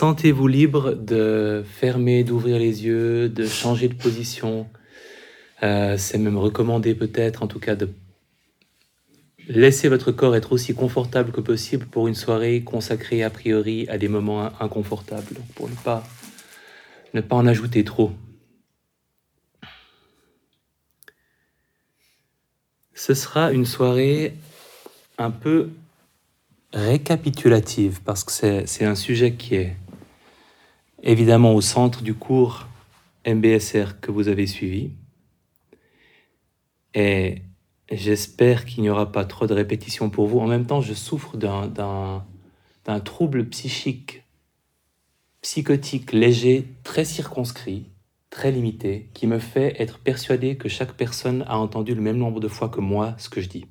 Sentez-vous libre de fermer, d'ouvrir les yeux, de changer de position? Euh, c'est même recommandé peut-être, en tout cas, de laisser votre corps être aussi confortable que possible pour une soirée consacrée a priori à des moments inconfortables, pour ne pas, ne pas en ajouter trop. Ce sera une soirée un peu récapitulative parce que c'est un sujet qui est évidemment au centre du cours MBSR que vous avez suivi. Et j'espère qu'il n'y aura pas trop de répétitions pour vous. En même temps, je souffre d'un trouble psychique, psychotique, léger, très circonscrit, très limité, qui me fait être persuadé que chaque personne a entendu le même nombre de fois que moi ce que je dis.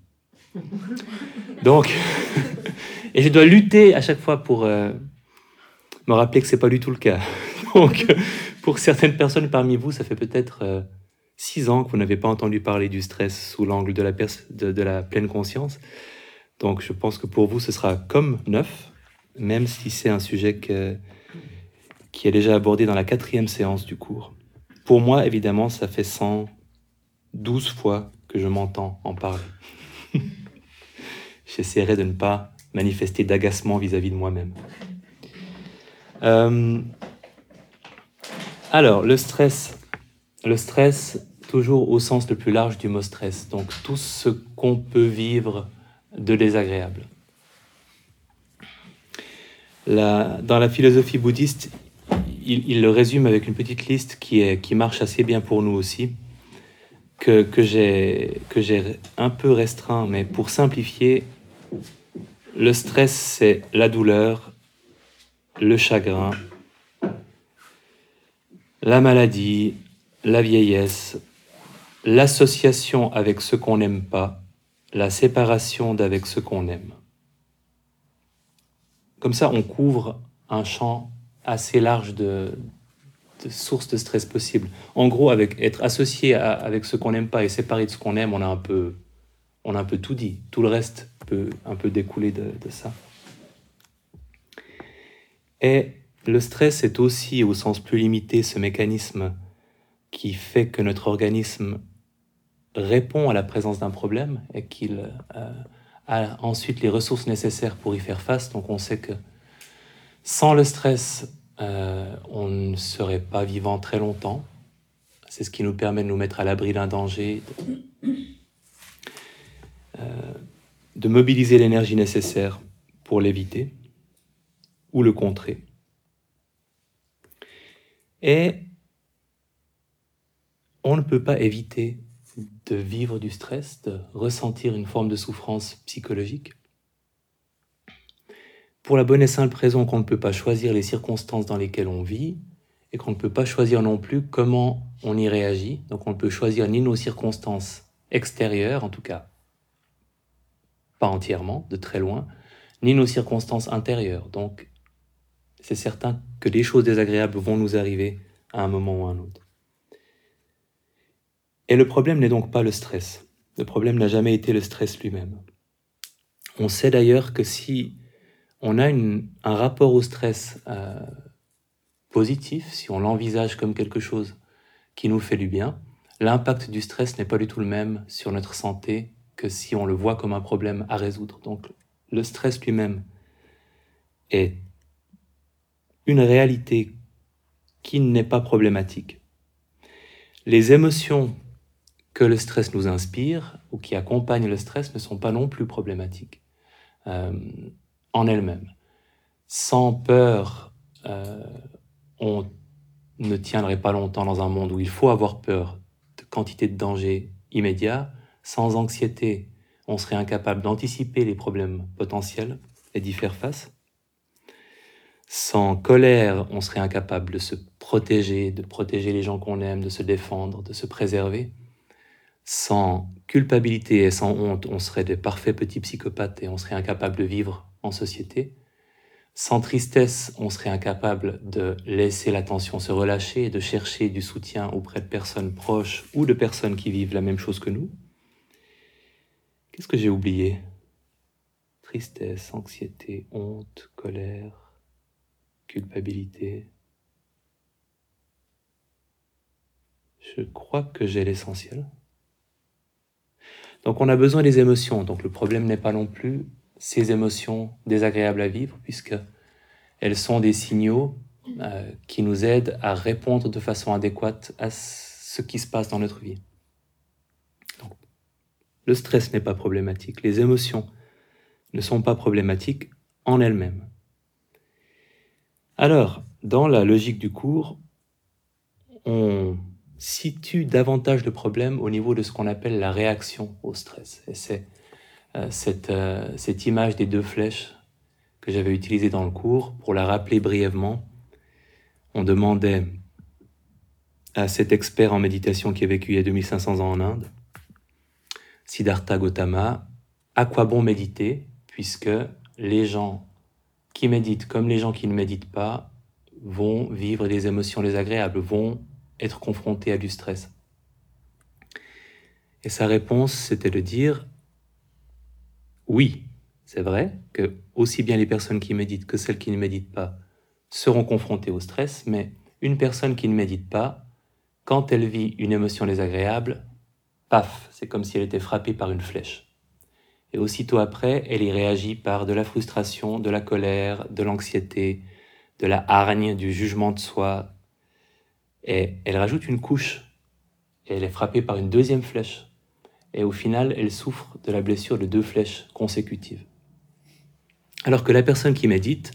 Donc, et je dois lutter à chaque fois pour euh, me rappeler que c'est pas du tout le cas. Donc, pour certaines personnes parmi vous, ça fait peut-être euh, six ans que vous n'avez pas entendu parler du stress sous l'angle de la, de, la pleine conscience. Donc, je pense que pour vous, ce sera comme neuf, même si c'est un sujet qui est déjà abordé dans la quatrième séance du cours. Pour moi, évidemment, ça fait 112 fois que je m'entends en parler. J'essaierai de ne pas manifester d'agacement vis-à-vis de moi-même. Euh, alors, le stress. Le stress, toujours au sens le plus large du mot stress. Donc, tout ce qu'on peut vivre de désagréable. dans la philosophie bouddhiste, il, le résume avec une petite liste qui, est, qui marche assez bien pour nous aussi, que, que j'ai un peu restreint, mais pour simplifier, le stress, c'est la douleur, le chagrin, la maladie, la vieillesse, l'association avec ce qu'on n'aime pas, la séparation d'avec ce qu'on aime. Comme ça, on couvre un champ assez large de, sources de stress possibles. En gros, avec être associé avec ce qu'on n'aime pas et séparé de ce qu'on aime, on a un peu, on a un peu tout dit. Tout le reste peut un peu découler de, de ça. Et le stress est aussi, au sens plus limité, ce mécanisme qui fait que notre organisme répond à la présence d'un problème et qu'il euh, a ensuite les ressources nécessaires pour y faire face. Donc on sait que sans le stress, euh, on ne serait pas vivant très longtemps. C'est ce qui nous permet de nous mettre à l'abri d'un danger, de, euh, de mobiliser l'énergie nécessaire pour l'éviter ou le contrer. Et on ne peut pas éviter de vivre du stress, de ressentir une forme de souffrance psychologique. Pour la bonne et simple raison qu'on ne peut pas choisir les circonstances dans lesquelles on vit et qu'on ne peut pas choisir non plus comment on y réagit. Donc on ne peut choisir ni nos circonstances extérieures, en tout cas pas entièrement, de très loin, ni nos circonstances intérieures. Donc c'est certain que des choses désagréables vont nous arriver à un moment ou à un autre. Et le problème n'est donc pas le stress. Le problème n'a jamais été le stress lui-même. On sait d'ailleurs que si on a un rapport au stress euh, positif, si on l'envisage comme quelque chose qui nous fait du bien, l'impact du stress n'est pas du tout le même sur notre santé que si on le voit comme un problème à résoudre. Donc le stress lui-même est une réalité qui n'est pas problématique. Les émotions que le stress nous inspire ou qui accompagnent le stress ne sont pas non plus problématiques euh, en elles-mêmes. Sans peur, euh, on ne tiendrait pas longtemps dans un monde où il faut avoir peur de quantité de danger immédiat. Sans anxiété, on serait incapable d'anticiper les problèmes potentiels et d'y faire face. Sans colère, on serait incapable de se protéger, de protéger les gens qu'on aime, de se défendre, de se préserver. Sans culpabilité et sans honte, on serait de parfaits petits psychopathes et on serait incapable de vivre en société. Sans tristesse, on serait incapable de laisser l'attention se relâcher et de chercher du soutien auprès de personnes proches ou de personnes qui vivent la même chose que nous. Qu'est-ce que j'ai oublié? Tristesse, anxiété, honte, colère, culpabilité. Je crois que j'ai l'essentiel. Donc on a besoin des émotions. Donc le problème n'est pas non plus ces émotions désagréables à vivre, puisque elles sont des signaux euh, qui nous aident à répondre de façon adéquate à ce qui se passe dans notre vie. Le stress n'est pas problématique, les émotions ne sont pas problématiques en elles-mêmes. Alors, dans la logique du cours, on situe davantage de problèmes au niveau de ce qu'on appelle la réaction au stress. Et c'est euh, cette, euh, cette image des deux flèches que j'avais utilisée dans le cours, pour la rappeler brièvement, on demandait à cet expert en méditation qui a vécu il y a 2500 ans en Inde, Siddhartha Gautama, à quoi bon méditer, puisque les gens qui méditent comme les gens qui ne méditent pas vont vivre des émotions désagréables, vont être confrontés à du stress. Et sa réponse, c'était de dire, oui, c'est vrai que aussi bien les personnes qui méditent que celles qui ne méditent pas seront confrontées au stress, mais une personne qui ne médite pas, quand elle vit une émotion désagréable, paf, c'est comme si elle était frappée par une flèche. Et aussitôt après, elle y réagit par de la frustration, de la colère, de l'anxiété, de la hargne, du jugement de soi, et elle rajoute une couche. Et elle est frappée par une deuxième flèche. Et au final, elle souffre de la blessure de deux flèches consécutives. Alors que la personne qui médite,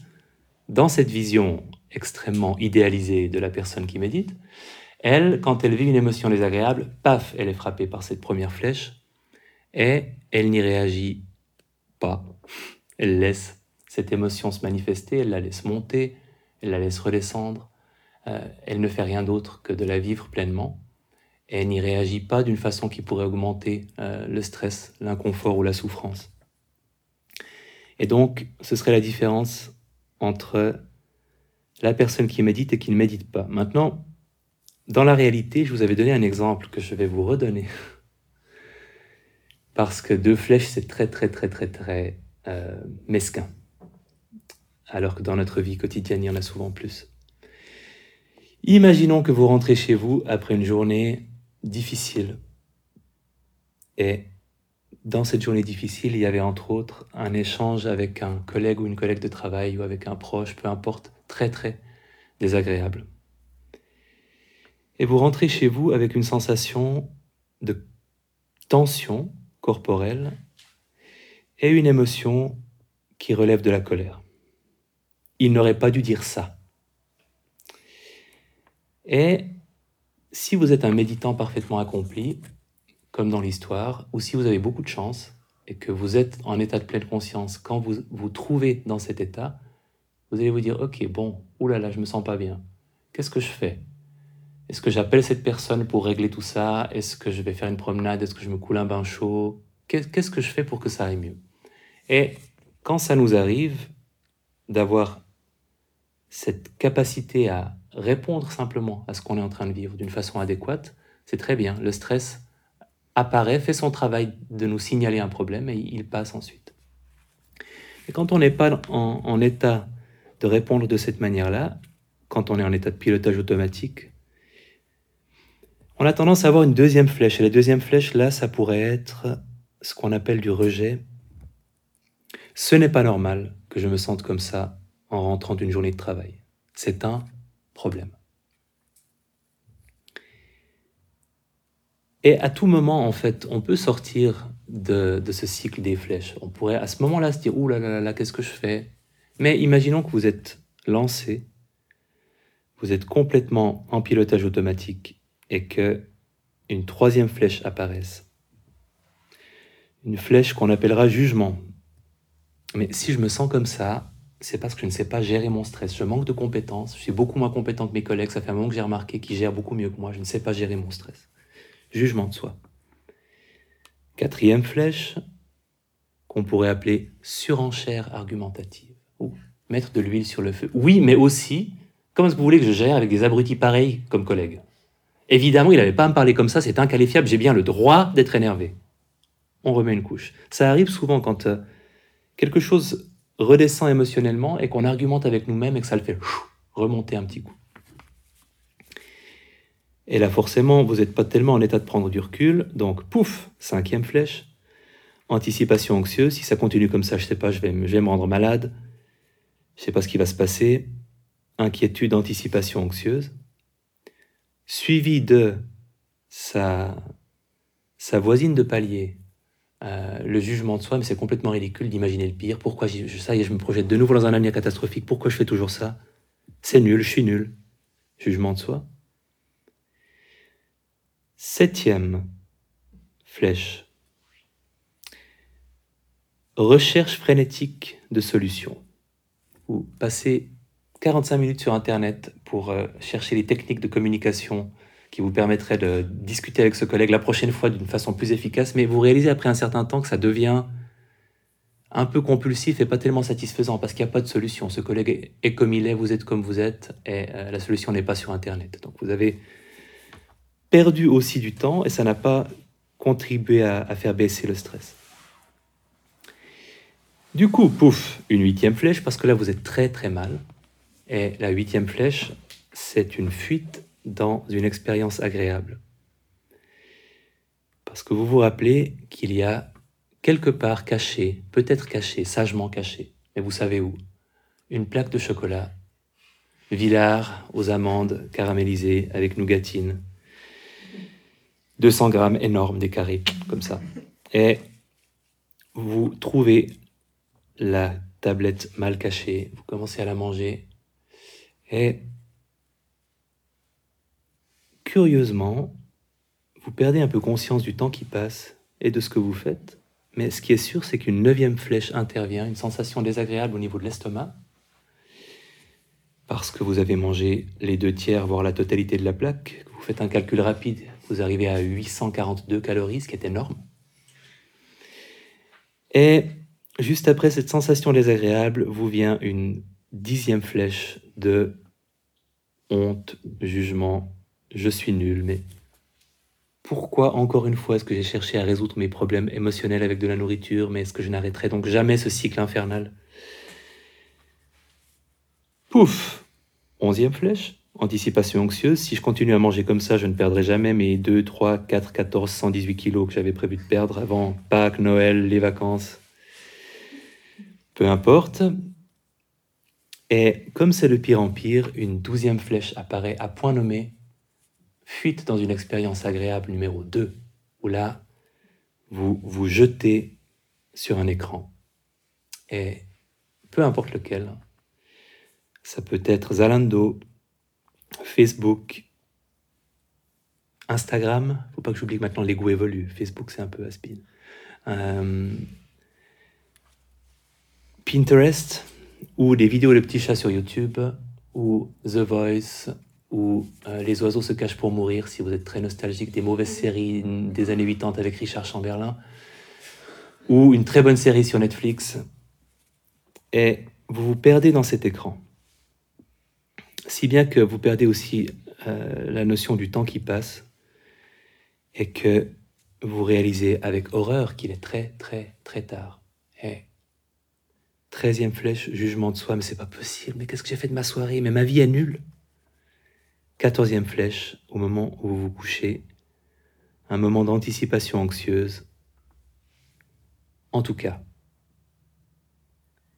dans cette vision extrêmement idéalisée de la personne qui médite, elle, quand elle vit une émotion désagréable, paf, elle est frappée par cette première flèche et elle n'y réagit pas. Elle laisse cette émotion se manifester, elle la laisse monter, elle la laisse redescendre, euh, elle ne fait rien d'autre que de la vivre pleinement. Elle n'y réagit pas d'une façon qui pourrait augmenter euh, le stress, l'inconfort ou la souffrance. Et donc, ce serait la différence entre la personne qui médite et qui ne médite pas. Maintenant, dans la réalité, je vous avais donné un exemple que je vais vous redonner. Parce que deux flèches, c'est très, très, très, très, très euh, mesquin. Alors que dans notre vie quotidienne, il y en a souvent plus. Imaginons que vous rentrez chez vous après une journée difficile. Et dans cette journée difficile, il y avait entre autres un échange avec un collègue ou une collègue de travail ou avec un proche, peu importe, très très désagréable. Et vous rentrez chez vous avec une sensation de tension corporelle et une émotion qui relève de la colère. Il n'aurait pas dû dire ça. Et si vous êtes un méditant parfaitement accompli, comme dans l'histoire, ou si vous avez beaucoup de chance et que vous êtes en état de pleine conscience, quand vous vous trouvez dans cet état, vous allez vous dire, ok, bon, oulala, je me sens pas bien. Qu'est-ce que je fais? Est-ce que j'appelle cette personne pour régler tout ça? Est-ce que je vais faire une promenade? Est-ce que je me coule un bain chaud? Qu'est-ce que je fais pour que ça aille mieux? Et quand ça nous arrive d'avoir cette capacité à répondre simplement à ce qu'on est en train de vivre d'une façon adéquate, c'est très bien. Le stress apparaît, fait son travail de nous signaler un problème et il passe ensuite. Et quand on n'est pas en, état de répondre de cette manière-là, quand on est en état de pilotage automatique, on a tendance à avoir une deuxième flèche. Et la deuxième flèche, là, ça pourrait être ce qu'on appelle du rejet. Ce n'est pas normal que je me sente comme ça en rentrant d'une journée de travail. C'est un problème. Et à tout moment, en fait, on peut sortir de, ce cycle des flèches. On pourrait à ce moment-là se dire, ouh là là là, qu'est-ce que je fais? Mais imaginons que vous êtes lancé, vous êtes complètement en pilotage automatique et que une troisième flèche apparaisse. Une flèche qu'on appellera jugement. Mais si je me sens comme ça, c'est parce que je ne sais pas gérer mon stress. Je manque de compétences. Je suis beaucoup moins compétent que mes collègues. Ça fait un moment que j'ai remarqué qu'ils gèrent beaucoup mieux que moi. Je ne sais pas gérer mon stress. Jugement de soi. Quatrième flèche, qu'on pourrait appeler surenchère argumentative. Ou mettre de l'huile sur le feu. Oui, mais aussi, comment est-ce que vous voulez que je gère avec des abrutis pareils comme collègues? Évidemment, il n'avait pas à me parler comme ça, c'est inqualifiable, j'ai bien le droit d'être énervé. On remet une couche. Ça arrive souvent quand euh, quelque chose redescend émotionnellement et qu'on argumente avec nous-mêmes et que ça le fait remonter un petit coup. Et là, forcément, vous n'êtes pas tellement en état de prendre du recul, donc pouf, cinquième flèche, anticipation anxieuse. Si ça continue comme ça, je sais pas, je vais, me rendre malade, je sais pas ce qui va se passer. Inquiétude, anticipation anxieuse, suivi de sa, voisine de palier, euh, le jugement de soi, mais c'est complètement ridicule d'imaginer le pire. Pourquoi je, ça y est, je me projette de nouveau dans un avenir catastrophique. Pourquoi je fais toujours ça? C'est nul, je suis nul. Jugement de soi. Septième flèche. Recherche frénétique de solutions. Ou passer 45 minutes sur Internet pour euh, chercher les techniques de communication qui vous permettraient de discuter avec ce collègue la prochaine fois d'une façon plus efficace, mais vous réalisez après un certain temps que ça devient un peu compulsif et pas tellement satisfaisant parce qu'il n'y a pas de solution. Ce collègue est comme il est, vous êtes comme vous êtes, et euh, la solution n'est pas sur Internet. Donc vous avez perdu aussi du temps et ça n'a pas contribué à, faire baisser le stress. Du coup, pouf, une huitième flèche, parce que là vous êtes très très mal. Et la huitième flèche, c'est une fuite dans une expérience agréable. Parce que vous vous rappelez qu'il y a quelque part caché, peut-être caché, sagement caché, mais vous savez où, une plaque de chocolat, Villard aux amandes caramélisées avec nougatine, 200 grammes énormes, des carrés, comme ça. Et vous trouvez la tablette mal cachée, vous commencez à la manger, et curieusement, vous perdez un peu conscience du temps qui passe et de ce que vous faites, mais ce qui est sûr, c'est qu'une neuvième flèche intervient, une sensation désagréable au niveau de l'estomac, parce que vous avez mangé les deux tiers, voire la totalité de la plaque, vous faites un calcul rapide, vous arrivez à 842 calories, ce qui est énorme. Et juste après cette sensation désagréable, vous vient une dixième flèche de honte, jugement, je suis nul, mais pourquoi encore une fois est-ce que j'ai cherché à résoudre mes problèmes émotionnels avec de la nourriture, mais est-ce que je n'arrêterai donc jamais ce cycle infernal? Pouf Onzième flèche, Anticipation anxieuse, si je continue à manger comme ça, je ne perdrai jamais mes 2, 3, 4, 14, 118 kilos que j'avais prévu de perdre avant Pâques, Noël, les vacances. Peu importe. Et comme c'est le pire empire, une douzième flèche apparaît à point nommé, fuite dans une expérience agréable numéro 2, où là, vous vous jetez sur un écran. Et peu importe lequel, ça peut être Zalando, Facebook, Instagram, faut pas que j'oublie que maintenant les goûts. Facebook, c'est un peu aspin. Euh, Pinterest, ou des vidéos de petits chats sur YouTube, ou The Voice, ou euh, Les oiseaux se cachent pour mourir, si vous êtes très nostalgique des mauvaises séries des années 80 avec Richard Chamberlain, ou une très bonne série sur Netflix. Et vous vous perdez dans cet écran si bien que vous perdez aussi euh, la notion du temps qui passe et que vous réalisez avec horreur qu'il est très très très tard. Et treizième flèche, jugement de soi, mais c'est pas possible, mais qu'est-ce que j'ai fait de ma soirée, mais ma vie est nulle. Quatorzième flèche, au moment où vous vous couchez, un moment d'anticipation anxieuse. En tout cas,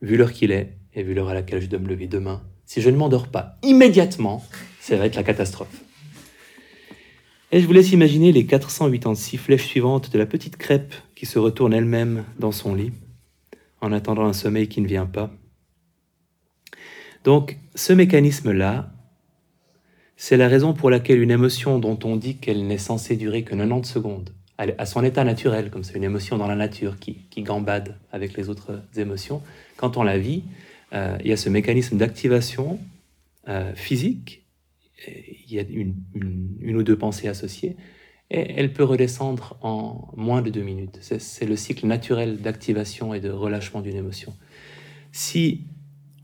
vu l'heure qu'il est, et vu l'heure à laquelle je dois me lever demain, si je ne m'endors pas immédiatement, ça va être la catastrophe. Et je vous laisse imaginer les 486 flèches suivantes de la petite crêpe qui se retourne elle-même dans son lit, en attendant un sommeil qui ne vient pas. Donc, ce mécanisme-là, c'est la raison pour laquelle une émotion dont on dit qu'elle n'est censée durer que 90 secondes, à son état naturel, comme c'est une émotion dans la nature qui, gambade avec les autres émotions, quand on la vit, euh, il y a ce mécanisme d'activation euh, physique, il y a une, ou deux pensées associées, et elle peut redescendre en moins de deux minutes. C'est le cycle naturel d'activation et de relâchement d'une émotion. Si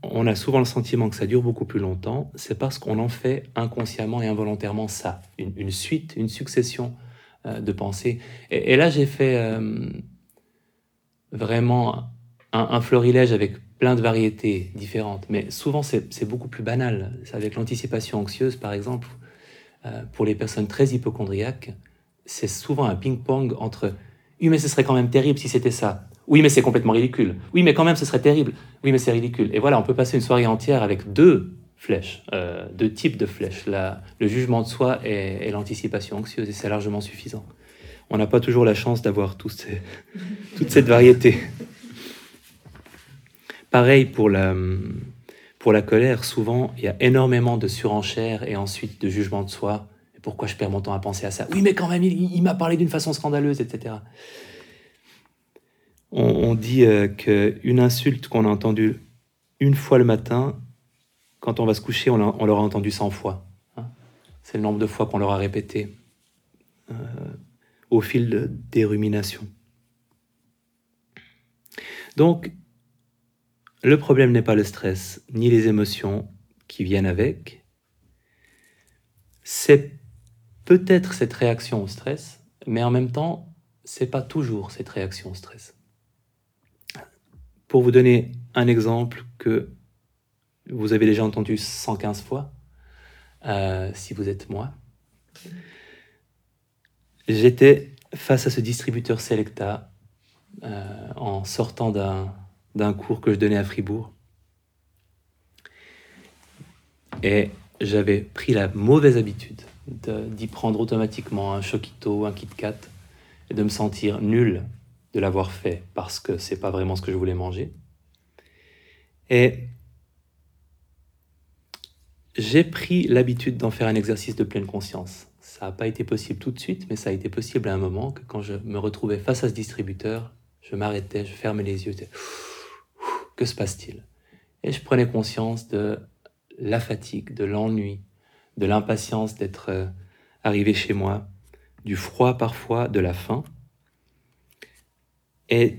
on a souvent le sentiment que ça dure beaucoup plus longtemps, c'est parce qu'on en fait inconsciemment et involontairement ça, une, suite, une succession euh, de pensées. Et, là, j'ai fait vraiment un, florilège avec plein de variétés différentes, mais souvent c'est beaucoup plus banal. Avec l'anticipation anxieuse, par exemple, euh, pour les personnes très hypochondriaques, c'est souvent un ping-pong entre mais ce serait quand même terrible si c'était ça. Oui, mais c'est complètement ridicule. Oui, mais quand même, ce serait terrible. Oui, mais c'est ridicule. Et voilà, on peut passer une soirée entière avec deux flèches, euh, deux types de flèches, le jugement de soi et, l'anticipation anxieuse, et c'est largement suffisant. On n'a pas toujours la chance d'avoir toute cette variété. Pareil pour la, colère, souvent il y a énormément de surenchère et ensuite de jugement de soi. Pourquoi je perds mon temps à penser à ça? Oui, mais quand même, il, m'a parlé d'une façon scandaleuse, etc. On, dit euh, qu'une insulte qu'on a entendue une fois le matin quand on va se coucher, on, l'aura entendu 100 fois. Hein. C'est le nombre de fois qu'on l'aura répété euh, au fil des ruminations. Donc, le problème n'est pas le stress, ni les émotions qui viennent avec. C'est peut-être cette réaction au stress, mais en même temps, c'est pas toujours cette réaction au stress. Pour vous donner un exemple que vous avez déjà entendu 115 fois, euh, si vous êtes moi. J'étais face à ce distributeur Selecta euh, en sortant d'un cours que je donnais à Fribourg. Et j'avais pris la mauvaise habitude d'y prendre automatiquement un Chokito ou un Kit Kat et de me sentir nul de l'avoir fait parce que c'est pas vraiment ce que je voulais manger. Et j'ai pris l'habitude d'en faire un exercice de pleine conscience. Ça n'a pas été possible tout de suite, mais ça a été possible à un moment que quand je me retrouvais face à ce distributeur, je m'arrêtais, je fermais les yeux, que se passe-t-il? Et je prenais conscience de la fatigue, de l'ennui, de l'impatience d'être euh, arrivé chez moi, du froid parfois, de la faim. Et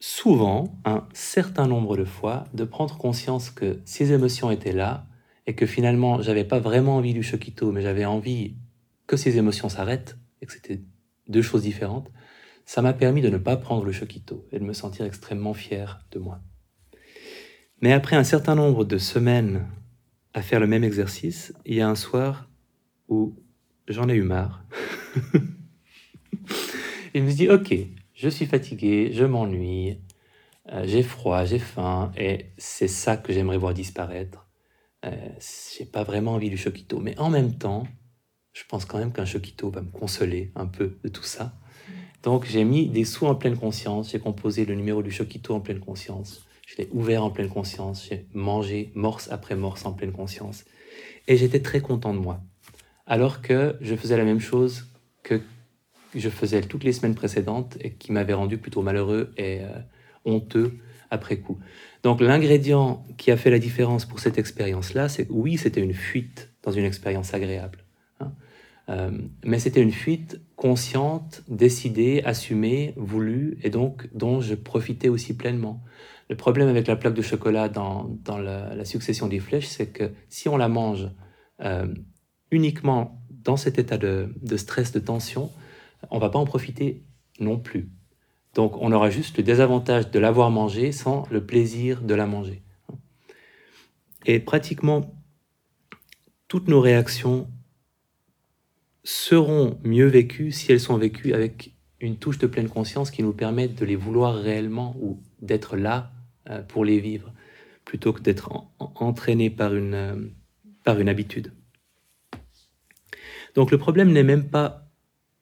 souvent, un certain nombre de fois, de prendre conscience que ces émotions étaient là, et que finalement, j'avais pas vraiment envie du choquito, mais j'avais envie que ces émotions s'arrêtent, et que c'était deux choses différentes, ça m'a permis de ne pas prendre le choquito et de me sentir extrêmement fier de moi. Mais après un certain nombre de semaines à faire le même exercice, il y a un soir où j'en ai eu marre. je me dit, ok, je suis fatigué, je m'ennuie, euh, j'ai froid, j'ai faim, et c'est ça que j'aimerais voir disparaître. Euh, j'ai pas vraiment envie du choquito. Mais en même temps, je pense quand même qu'un choquito va me consoler un peu de tout ça. Donc j'ai mis des sous en pleine conscience, j'ai composé le numéro du choquito en pleine conscience, je l'ai ouvert en pleine conscience, j'ai mangé morse après morse en pleine conscience. Et j'étais très content de moi. Alors que je faisais la même chose que je faisais toutes les semaines précédentes et qui m'avait rendu plutôt malheureux et euh, honteux après coup. Donc l'ingrédient qui a fait la différence pour cette expérience-là, c'est oui, c'était une fuite dans une expérience agréable. Hein. Euh, mais c'était une fuite consciente, décidée, assumée, voulue, et donc dont je profitais aussi pleinement. Le problème avec la plaque de chocolat dans, la, succession des flèches, c'est que si on la mange euh, uniquement dans cet état de stress, de tension, on va pas en profiter non plus. Donc on aura juste le désavantage de l'avoir mangé sans le plaisir de la manger. Et pratiquement toutes nos réactions seront mieux vécues si elles sont vécues avec une touche de pleine conscience qui nous permet de les vouloir réellement ou d'être là euh, pour les vivre, plutôt que d'être entraîné par une, euh, par une habitude. Donc le problème n'est même pas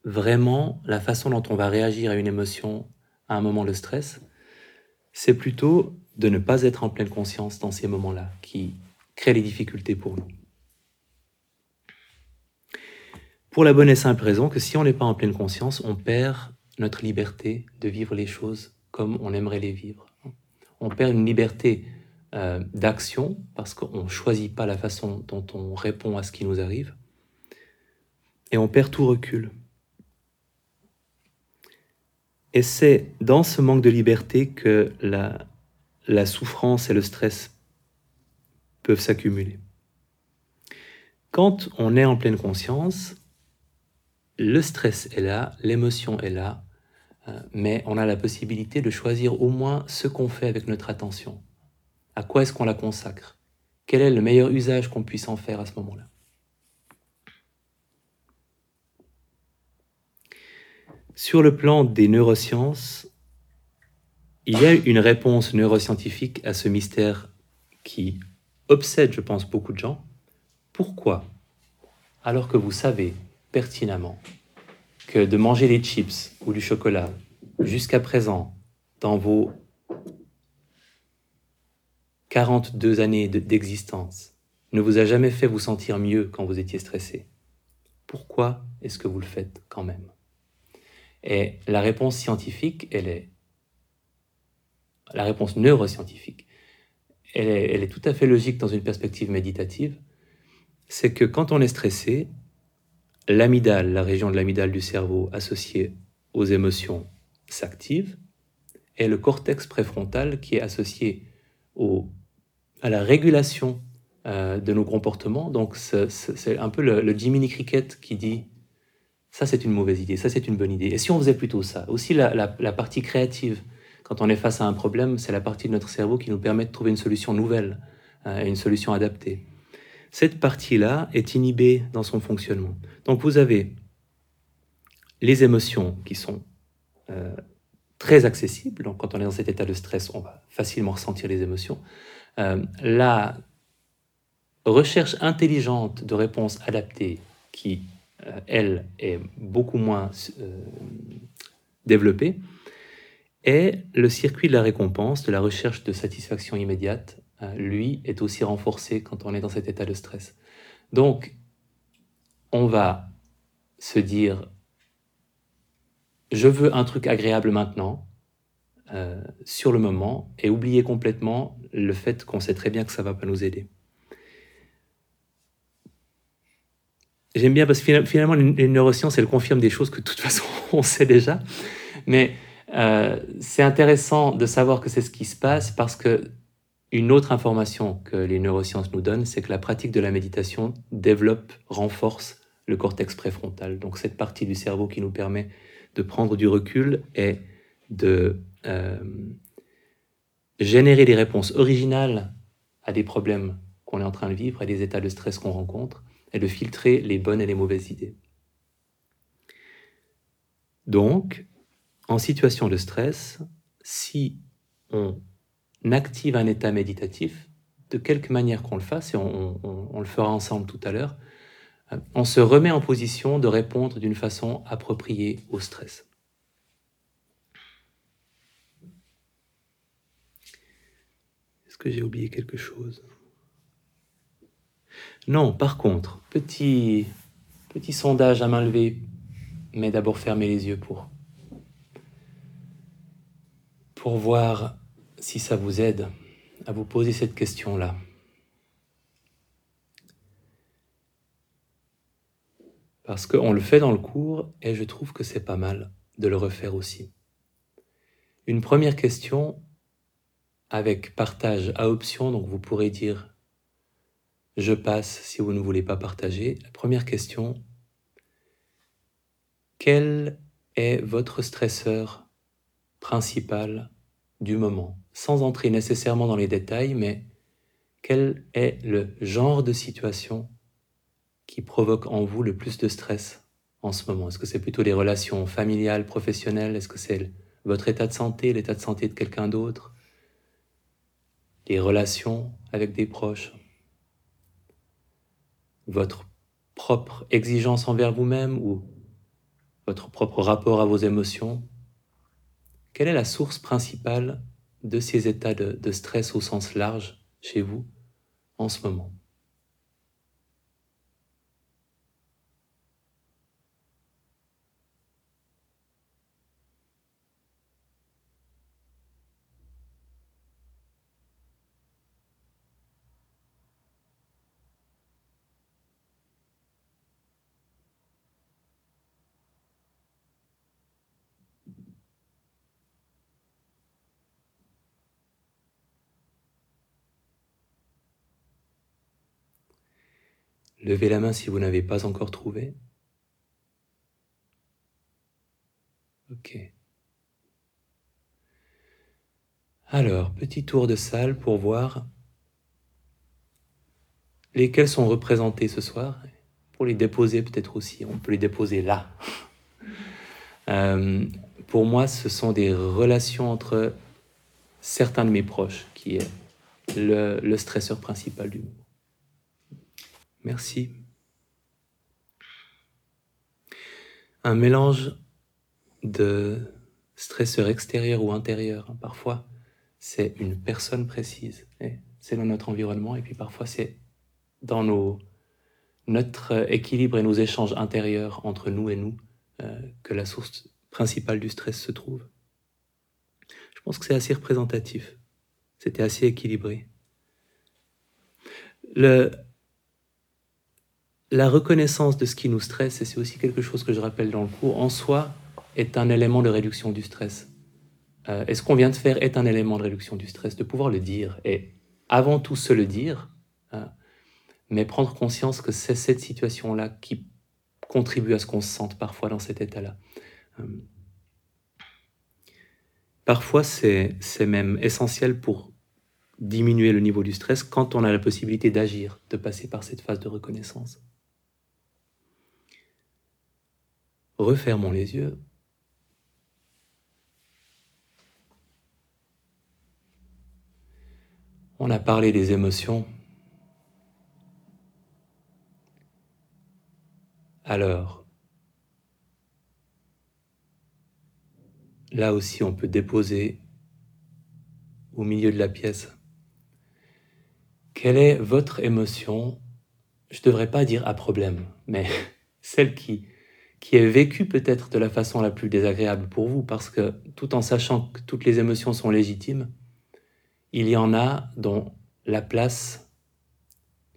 vraiment la façon dont on va réagir à une émotion à un moment de stress, c'est plutôt de ne pas être en pleine conscience dans ces moments-là qui créent les difficultés pour nous. Pour la bonne et simple raison que si on n'est pas en pleine conscience, on perd notre liberté de vivre les choses comme on aimerait les vivre. On perd une liberté euh, d'action parce qu'on ne choisit pas la façon dont on répond à ce qui nous arrive. Et on perd tout recul. Et c'est dans ce manque de liberté que la, souffrance et le stress peuvent s'accumuler. Quand on est en pleine conscience, le stress est là, l'émotion est là, euh, mais on a la possibilité de choisir au moins ce qu'on fait avec notre attention. À quoi est-ce qu'on la consacre? Quel est le meilleur usage qu'on puisse en faire à ce moment-là? Sur le plan des neurosciences, il y a une réponse neuroscientifique à ce mystère qui obsède, je pense, beaucoup de gens. Pourquoi, alors que vous savez pertinemment que de manger des chips ou du chocolat jusqu'à présent dans vos 42 années d'existence ne vous a jamais fait vous sentir mieux quand vous étiez stressé, pourquoi est-ce que vous le faites quand même? Et la réponse scientifique, elle est la réponse neuroscientifique, elle est, tout à fait logique dans une perspective méditative, c'est que quand on est stressé, l'amygdale, la région de l'amygdale du cerveau associée aux émotions, s'active, et le cortex préfrontal qui est associé à la régulation euh, de nos comportements. Donc c'est un peu le, le Jiminy Cricket qui dit ça c'est une mauvaise idée, ça c'est une bonne idée. Et si on faisait plutôt ça? Aussi la, partie créative, quand on est face à un problème, c'est la partie de notre cerveau qui nous permet de trouver une solution nouvelle, euh, une solution adaptée. Cette partie-là est inhibée dans son fonctionnement. Donc vous avez les émotions qui sont euh, très accessibles. Donc quand on est dans cet état de stress, on va facilement ressentir les émotions. Euh, la recherche intelligente de réponses adaptées, qui, elle, est beaucoup moins euh, développée, et le circuit de la récompense, de la recherche de satisfaction immédiate, euh, lui, est aussi renforcé quand on est dans cet état de stress. Donc, on va se dire, je veux un truc agréable maintenant, euh, sur le moment, et oublier complètement le fait qu'on sait très bien que ça va pas nous aider. J'aime bien parce que finalement, les neurosciences, elles confirment des choses que de toute façon, on sait déjà. Mais euh, c'est intéressant de savoir que c'est ce qui se passe parce que une autre information que les neurosciences nous donnent, c'est que la pratique de la méditation développe, renforce le cortex préfrontal. Donc cette partie du cerveau qui nous permet de prendre du recul et de euh, générer des réponses originales à des problèmes qu'on est en train de vivre, à des états de stress qu'on rencontre, et de filtrer les bonnes et les mauvaises idées. Donc, en situation de stress, si on active un état méditatif, de quelque manière qu'on le fasse, et on, on, le fera ensemble tout à l'heure, euh, on se remet en position de répondre d'une façon appropriée au stress. Est-ce que j'ai oublié quelque chose? Non, par contre, petit, petit sondage à main levée, mais d'abord fermez les yeux pour, pour voir si ça vous aide à vous poser cette question-là. Parce qu'on le fait dans le cours et je trouve que c'est pas mal de le refaire aussi. Une première question avec partage à option, donc vous pourrez dire je passe si vous ne voulez pas partager. La première question, quel est votre stresseur principal du moment? Sans entrer nécessairement dans les détails, mais quel est le genre de situation qui provoque en vous le plus de stress en ce moment? Est-ce que c'est plutôt les relations familiales, professionnelles? Est-ce que c'est votre état de santé, l'état de santé de quelqu'un d'autre? Les relations avec des proches? Votre propre exigence envers vous-même ou votre propre rapport à vos émotions Quelle est la source principale de ces états de, stress au sens large chez vous en ce moment? Levez la main si vous n'avez pas encore trouvé. Ok. Alors, petit tour de salle pour voir lesquels sont représentés ce soir. Pour les déposer peut-être aussi, on peut les déposer là. Euh, pour moi, ce sont des relations entre certains de mes proches, qui est le, le stresseur principal du moment. Merci. Un mélange de stresseur extérieur ou intérieur. Parfois, c'est une personne précise, c'est dans notre environnement, et puis parfois, c'est dans nos, notre équilibre et nos échanges intérieurs entre nous et nous euh, que la source principale du stress se trouve. Je pense que c'est assez représentatif. C'était assez équilibré. Le, la reconnaissance de ce qui nous stresse, et c'est aussi quelque chose que je rappelle dans le cours, en soi est un élément de réduction du stress. Euh, et ce qu'on vient de faire est un élément de réduction du stress, de pouvoir le dire. Et avant tout se le dire, hein, mais prendre conscience que c'est cette situation-là qui contribue à ce qu'on se sente parfois dans cet état-là. Euh, parfois, c'est même essentiel pour diminuer le niveau du stress quand on a la possibilité d'agir, de passer par cette phase de reconnaissance. Refermons les yeux. On a parlé des émotions. Alors, là aussi, on peut déposer au milieu de la pièce. Quelle est votre émotion? Je ne devrais pas dire à problème, mais celle qui qui est vécu peut-être de la façon la plus désagréable pour vous, parce que tout en sachant que toutes les émotions sont légitimes, il y en a dont la place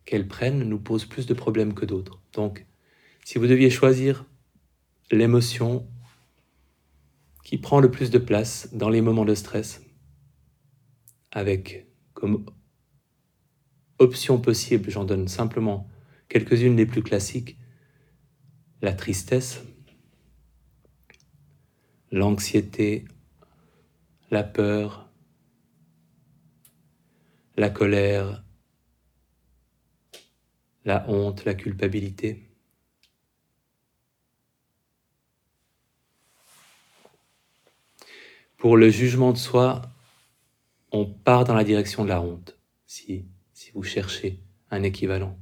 qu'elles prennent nous pose plus de problèmes que d'autres. Donc, si vous deviez choisir l'émotion qui prend le plus de place dans les moments de stress, avec comme option possible, j'en donne simplement quelques-unes des plus classiques, la tristesse, l'anxiété, la peur, la colère, la honte, la culpabilité. Pour le jugement de soi, on part dans la direction de la honte, si, vous cherchez un équivalent.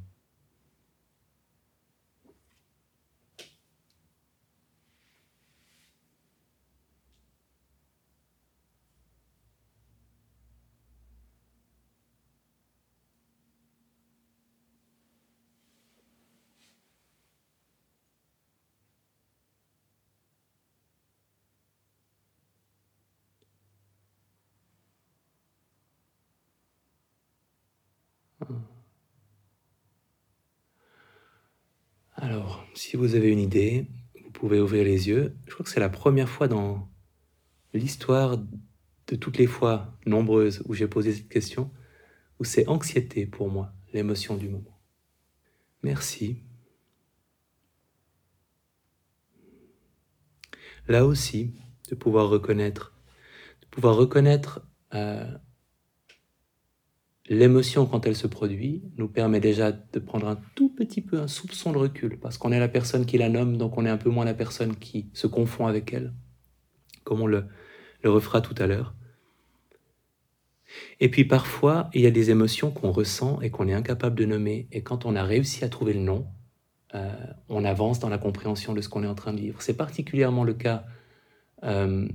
Alors, si vous avez une idée, vous pouvez ouvrir les yeux. Je crois que c'est la première fois dans l'histoire de toutes les fois nombreuses où j'ai posé cette question, où c'est anxiété pour moi, l'émotion du moment. Merci. Là aussi, de pouvoir reconnaître, de pouvoir reconnaître euh, l'émotion, quand elle se produit, nous permet déjà de prendre un tout petit peu un soupçon de recul, parce qu'on est la personne qui la nomme, donc on est un peu moins la personne qui se confond avec elle, comme on le, le refera tout à l'heure. Et puis parfois, il y a des émotions qu'on ressent et qu'on est incapable de nommer, et quand on a réussi à trouver le nom, euh, on avance dans la compréhension de ce qu'on est en train de vivre. C'est particulièrement le cas, euh,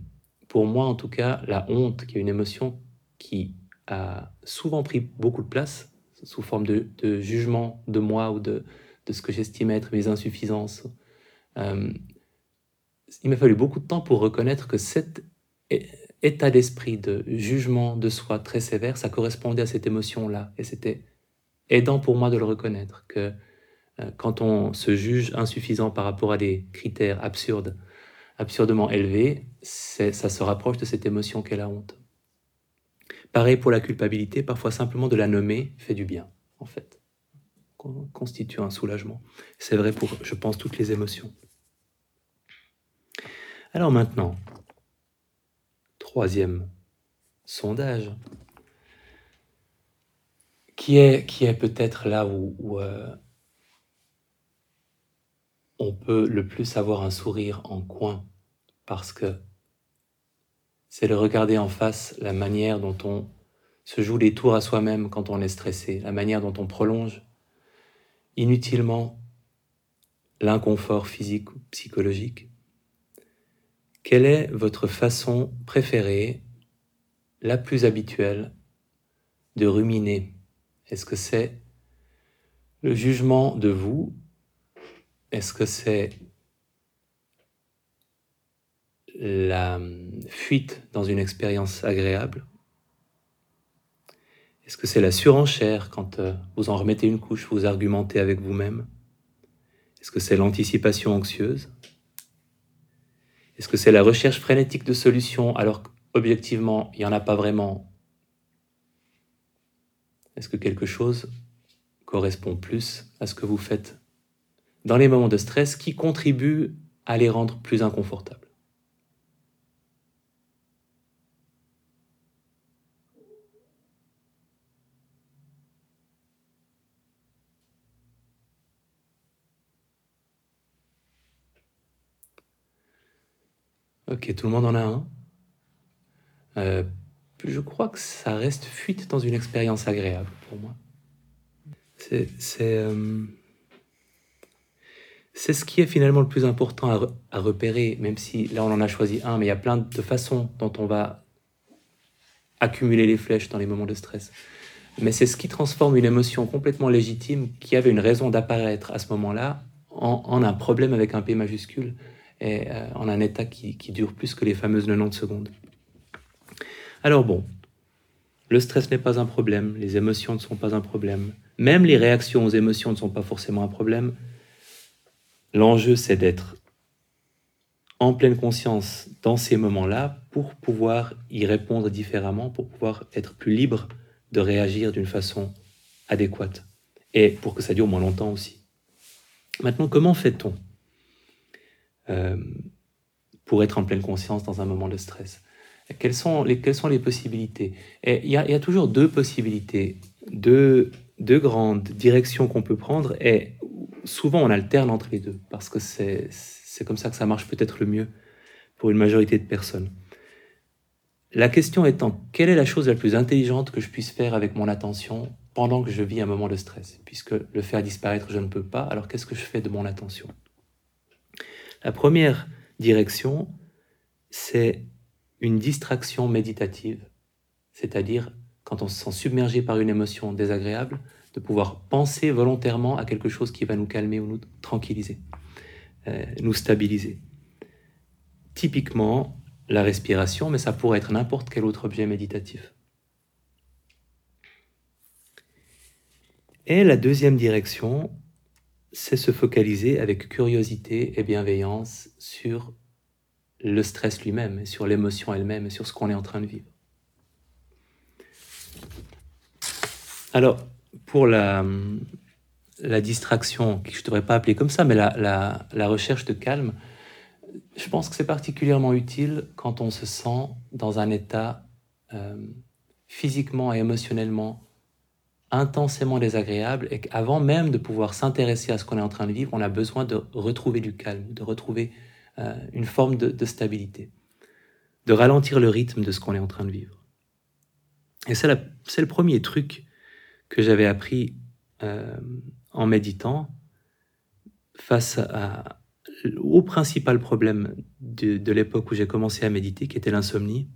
pour moi en tout cas, la honte, qui est une émotion qui a souvent pris beaucoup de place sous forme de, jugement de moi ou de, ce que j'estimais être mes insuffisances. Euh, il m'a fallu beaucoup de temps pour reconnaître que cet état d'esprit de jugement de soi très sévère, ça correspondait à cette émotion-là. Et c'était aidant pour moi de le reconnaître, que euh, quand on se juge insuffisant par rapport à des critères absurdes, absurdement élevés, ça se rapproche de cette émotion qu'est la honte. Pareil pour la culpabilité, parfois simplement de la nommer fait du bien, en fait, constitue un soulagement. C'est vrai pour, je pense, toutes les émotions. Alors maintenant, troisième sondage qui est, qui est peut-être là où, euh, on peut le plus avoir un sourire en coin parce que c'est de regarder en face la manière dont on se joue des tours à soi-même quand on est stressé, la manière dont on prolonge inutilement l'inconfort physique ou psychologique. Quelle est votre façon préférée, la plus habituelle, de ruminer? Est-ce que c'est le jugement de vous? Est-ce que c'est la fuite dans une expérience agréable? Est-ce que c'est la surenchère quand euh, vous en remettez une couche, vous argumentez avec vous-même? Est-ce que c'est l'anticipation anxieuse? Est-ce que c'est la recherche frénétique de solutions alors qu'objectivement, il n'y en a pas vraiment? Est-ce que quelque chose correspond plus à ce que vous faites dans les moments de stress qui contribuent à les rendre plus inconfortables? Ok, tout le monde en a un. Euh, je crois que ça reste fuite dans une expérience agréable pour moi. C'est euh, ce qui est finalement le plus important à, à, repérer, même si là on en a choisi un, mais il y a plein de façons dont on va accumuler les flèches dans les moments de stress. Mais c'est ce qui transforme une émotion complètement légitime, qui avait une raison d'apparaître à ce moment-là, en, en, un problème avec un P majuscule et euh, en un état qui, dure plus que les fameuses 90 secondes. Alors bon, le stress n'est pas un problème, les émotions ne sont pas un problème, même les réactions aux émotions ne sont pas forcément un problème. L'enjeu, c'est d'être en pleine conscience dans ces moments-là pour pouvoir y répondre différemment, pour pouvoir être plus libre de réagir d'une façon adéquate et pour que ça dure moins longtemps aussi. Maintenant, comment fait-on? Pour être en pleine conscience dans un moment de stress. Quelles sont les, possibilités? Il y, a toujours deux possibilités, deux grandes directions qu'on peut prendre, et souvent on alterne entre les deux, parce que c'est comme ça que ça marche peut-être le mieux pour une majorité de personnes. La question étant, quelle est la chose la plus intelligente que je puisse faire avec mon attention pendant que je vis un moment de stress? Puisque le faire disparaître, je ne peux pas, alors qu'est-ce que je fais de mon attention? La première direction, c'est une distraction méditative, c'est-à-dire quand on se sent submergé par une émotion désagréable, de pouvoir penser volontairement à quelque chose qui va nous calmer ou nous tranquilliser, euh, nous stabiliser. Typiquement, la respiration, mais ça pourrait être n'importe quel autre objet méditatif. Et la deuxième direction, c'est se focaliser avec curiosité et bienveillance sur le stress lui-même, sur l'émotion elle-même, et sur ce qu'on est en train de vivre. Alors, pour la, distraction, que je ne devrais pas appeler comme ça, mais la, la, recherche de calme, je pense que c'est particulièrement utile quand on se sent dans un état euh, physiquement et émotionnellement intensément désagréable et qu'avant même de pouvoir s'intéresser à ce qu'on est en train de vivre, on a besoin de retrouver du calme, de retrouver euh, une forme de, stabilité, de ralentir le rythme de ce qu'on est en train de vivre. Et c'est le premier truc que j'avais appris euh, en méditant face au principal problème de, de l'époque où j'ai commencé à méditer, qui était l'insomnie.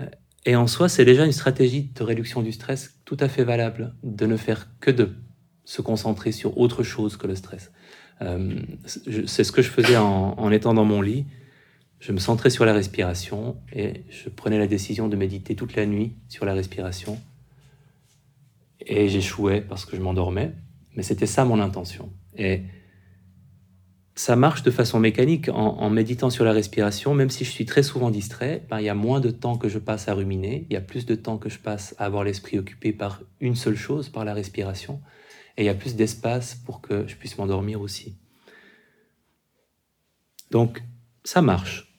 Euh, et en soi, c'est déjà une stratégie de réduction du stress tout à fait valable, de ne faire que de se concentrer sur autre chose que le stress. Euh, c'est ce que je faisais en, étant dans mon lit. Je me centrais sur la respiration et je prenais la décision de méditer toute la nuit sur la respiration. Et j'échouais parce que je m'endormais, mais c'était ça mon intention. Et ça marche de façon mécanique en, méditant sur la respiration, même si je suis très souvent distrait, ben, il y a moins de temps que je passe à ruminer, il y a plus de temps que je passe à avoir l'esprit occupé par une seule chose, par la respiration, et il y a plus d'espace pour que je puisse m'endormir aussi. Donc, ça marche.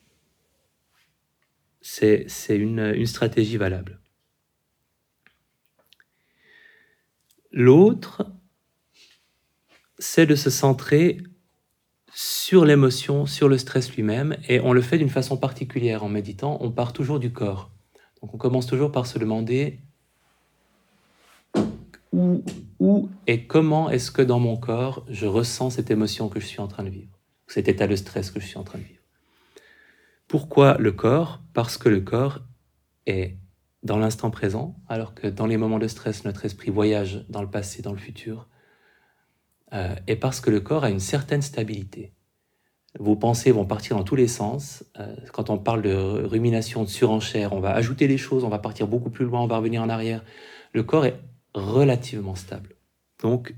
c'est une, stratégie valable. L'autre, c'est de se centrer sur l'émotion, sur le stress lui-même, et on le fait d'une façon particulière en méditant, on part toujours du corps. Donc on commence toujours par se demander où, où et comment est-ce que dans mon corps je ressens cette émotion que je suis en train de vivre, cet état de stress que je suis en train de vivre. Pourquoi le corps? Parce que le corps est dans l'instant présent, alors que dans les moments de stress, notre esprit voyage dans le passé, dans le futur, euh, et parce que le corps a une certaine stabilité. Vos pensées vont partir dans tous les sens. Euh, quand on parle de rumination, de surenchère, on va ajouter des choses, on va partir beaucoup plus loin, on va revenir en arrière. Le corps est relativement stable. Donc,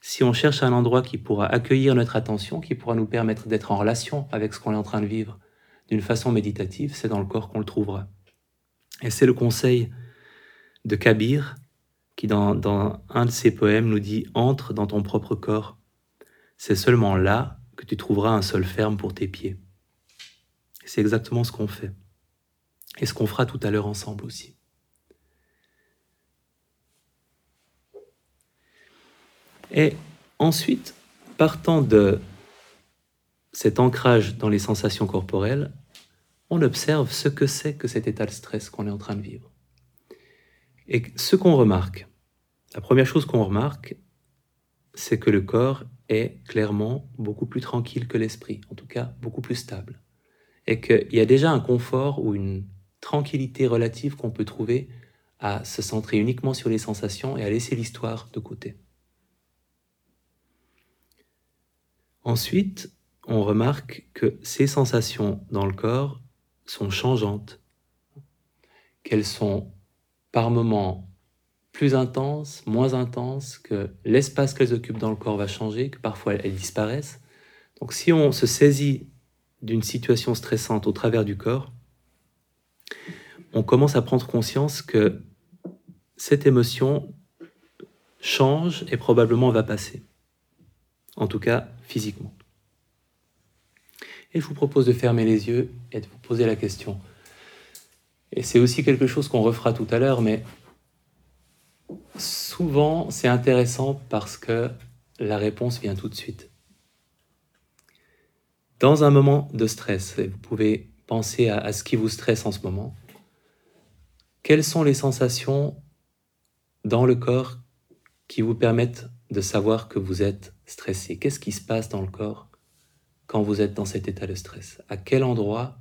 si on cherche un endroit qui pourra accueillir notre attention, qui pourra nous permettre d'être en relation avec ce qu'on est en train de vivre, d'une façon méditative, c'est dans le corps qu'on le trouvera. Et c'est le conseil de Kabir qui, dans, un de ses poèmes, nous dit Entre dans ton propre corps. C'est seulement là que tu trouveras un sol ferme pour tes pieds. C'est exactement ce qu'on fait. Et ce qu'on fera tout à l'heure ensemble aussi. Et ensuite, partant de cet ancrage dans les sensations corporelles, on observe ce que c'est que cet état de stress qu'on est en train de vivre. Et ce qu'on remarque, la première chose qu'on remarque, c'est que le corps est clairement beaucoup plus tranquille que l'esprit, en tout cas beaucoup plus stable. Et qu'il y a déjà un confort ou une tranquillité relative qu'on peut trouver à se centrer uniquement sur les sensations et à laisser l'histoire de côté. Ensuite, on remarque que ces sensations dans le corps sont changeantes, qu'elles sont par moments plus intenses, moins intenses, que l'espace qu'elles occupent dans le corps va changer, que parfois elles disparaissent. Donc si on se saisit d'une situation stressante au travers du corps, on commence à prendre conscience que cette émotion change et probablement va passer. En tout cas, physiquement. Et je vous propose de fermer les yeux et de vous poser la question. Et c'est aussi quelque chose qu'on refera tout à l'heure, mais souvent c'est intéressant parce que la réponse vient tout de suite. Dans un moment de stress, et vous pouvez penser à, ce qui vous stresse en ce moment, quelles sont les sensations dans le corps qui vous permettent de savoir que vous êtes stressé? Qu'est-ce qui se passe dans le corps quand vous êtes dans cet état de stress? À quel endroit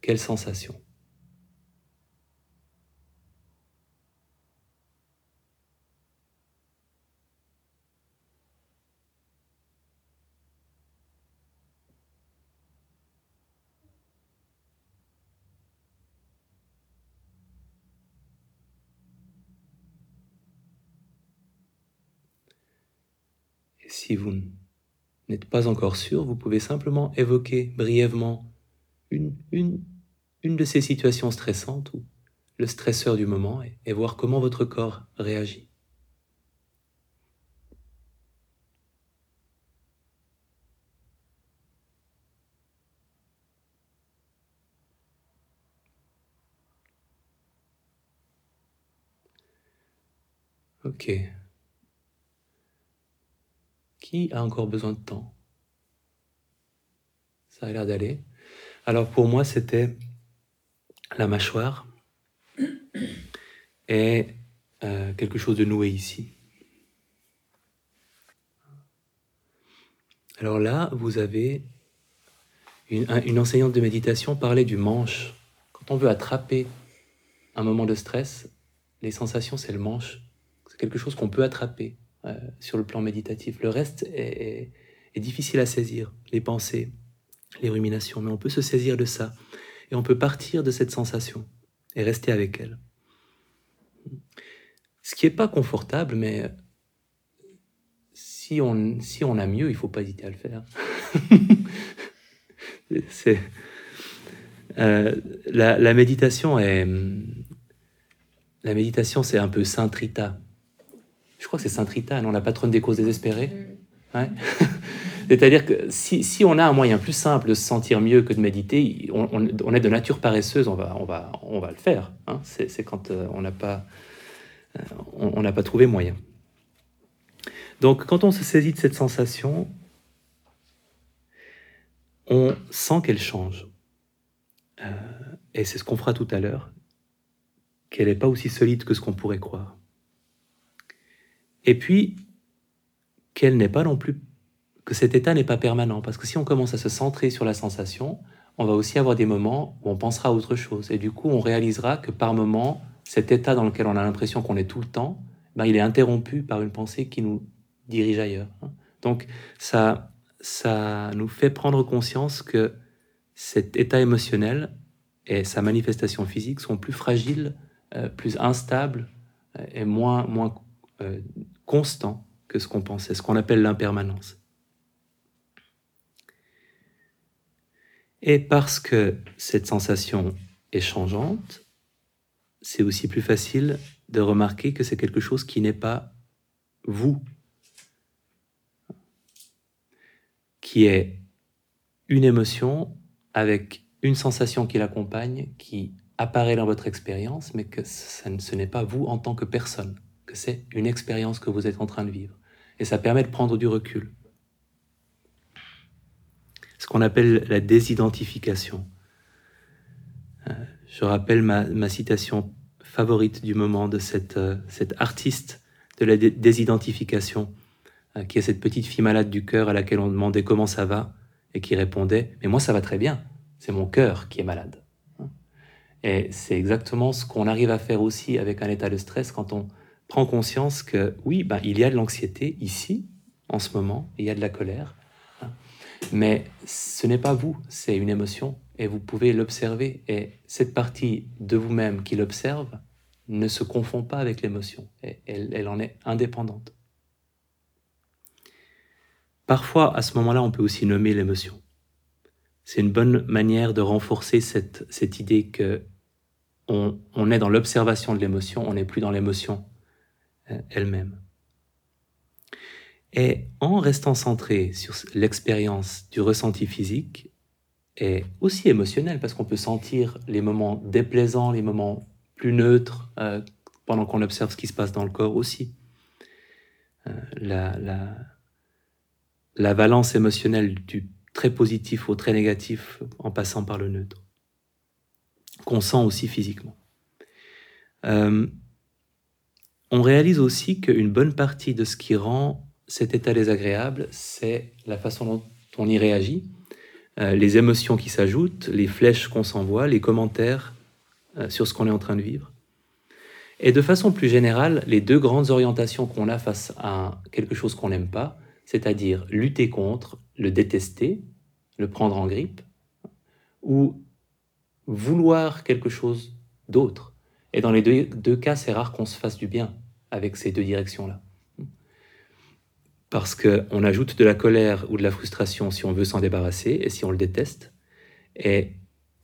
Quelle sensation si vous n'êtes pas encore sûr, vous pouvez simplement évoquer brièvement une, une, une de ces situations stressantes ou le stresseur du moment et, et voir comment votre corps réagit. Ok. Qui a encore besoin de temps Ça a l'air d'aller. Alors pour moi, c'était la mâchoire et euh, quelque chose de noué ici. Alors là, vous avez une, une, enseignante de méditation parler du manche. Quand on veut attraper un moment de stress, les sensations, c'est le manche. C'est quelque chose qu'on peut attraper. Euh, sur le plan méditatif. Le reste est, difficile à saisir, les pensées, les ruminations, mais on peut se saisir de ça et on peut partir de cette sensation et rester avec elle. Ce qui n'est pas confortable, mais si on, si on a mieux, il ne faut pas hésiter à le faire. c'est, euh, la, méditation est... La méditation, c'est un peu Saint Rita je crois que c'est Sainte Rita, non, la patronne des causes désespérées. Mm. C'est-à-dire que si, si, on a un moyen plus simple de se sentir mieux que de méditer, on, on, est de nature paresseuse, on va, on va, on va le faire. Hein. C'est quand euh, on n'a pas, euh, on n'a pas trouvé moyen. Donc quand on se saisit de cette sensation, on sent qu'elle change. Euh, et c'est ce qu'on fera tout à l'heure, qu'elle n'est pas aussi solide que ce qu'on pourrait croire. Et puis, qu'elle n'est pas non plus, que cet état n'est pas permanent, parce que si on commence à se centrer sur la sensation, on va aussi avoir des moments où on pensera à autre chose, et du coup, on réalisera que par moment, cet état dans lequel on a l'impression qu'on est tout le temps, ben, il est interrompu par une pensée qui nous dirige ailleurs. Hein. Donc, ça, ça nous fait prendre conscience que cet état émotionnel et sa manifestation physique sont plus fragiles, euh, plus instables euh, et moins, moins euh, constants que ce qu'on pensait, ce qu'on appelle l'impermanence. Et parce que cette sensation est changeante, c'est aussi plus facile de remarquer que c'est quelque chose qui n'est pas vous, qui est une émotion avec une sensation qui l'accompagne, qui apparaît dans votre expérience, mais que ce n'est pas vous en tant que personne, c'est une expérience que vous êtes en train de vivre. Et ça permet de prendre du recul. Ce qu'on appelle la désidentification. Euh, je rappelle ma, citation favorite du moment de cette, euh, cette artiste de la désidentification, euh, qui est cette petite fille malade du cœur à laquelle on demandait comment ça va, et qui répondait Mais moi ça va très bien, c'est mon cœur qui est malade. Et c'est exactement ce qu'on arrive à faire aussi avec un état de stress quand on prend conscience que oui, ben, il y a de l'anxiété ici, en ce moment, il y a de la colère, mais ce n'est pas vous, c'est une émotion, et vous pouvez l'observer. Et cette partie de vous-même qui l'observe ne se confond pas avec l'émotion, elle, elle en est indépendante. Parfois, à ce moment-là, on peut aussi nommer l'émotion. C'est une bonne manière de renforcer cette, cette idée que on, on est dans l'observation de l'émotion, on n'est plus dans l'émotion elle-même. Et en restant centré sur l'expérience du ressenti physique, et aussi émotionnel, parce qu'on peut sentir les moments déplaisants, les moments plus neutres, euh, pendant qu'on observe ce qui se passe dans le corps aussi. Euh, la, la, la valence émotionnelle du très positif au très négatif en passant par le neutre, qu'on sent aussi physiquement. Euh, on réalise aussi qu'une bonne partie de ce qui rend cet état désagréable, c'est la façon dont on y réagit, euh, les émotions qui s'ajoutent, les flèches qu'on s'envoie, les commentaires euh, sur ce qu'on est en train de vivre. Et de façon plus générale, les deux grandes orientations qu'on a face à quelque chose qu'on n'aime pas, c'est-à-dire lutter contre, le détester, le prendre en grippe, ou vouloir quelque chose d'autre. Et dans les deux, cas, c'est rare qu'on se fasse du bien avec ces deux directions-là. Parce qu'on ajoute de la colère ou de la frustration si on veut s'en débarrasser et si on le déteste. Et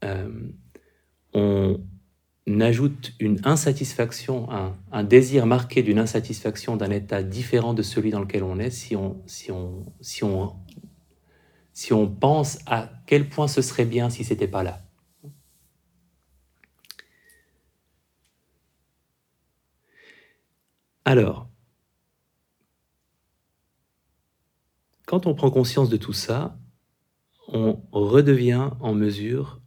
euh, on, ajoute une insatisfaction, un, désir marqué d'une insatisfaction d'un état différent de celui dans lequel on est, si on, si on, si on, si on pense à quel point ce serait bien si c'était pas là. Alors, quand on prend conscience de tout ça, on redevient en mesure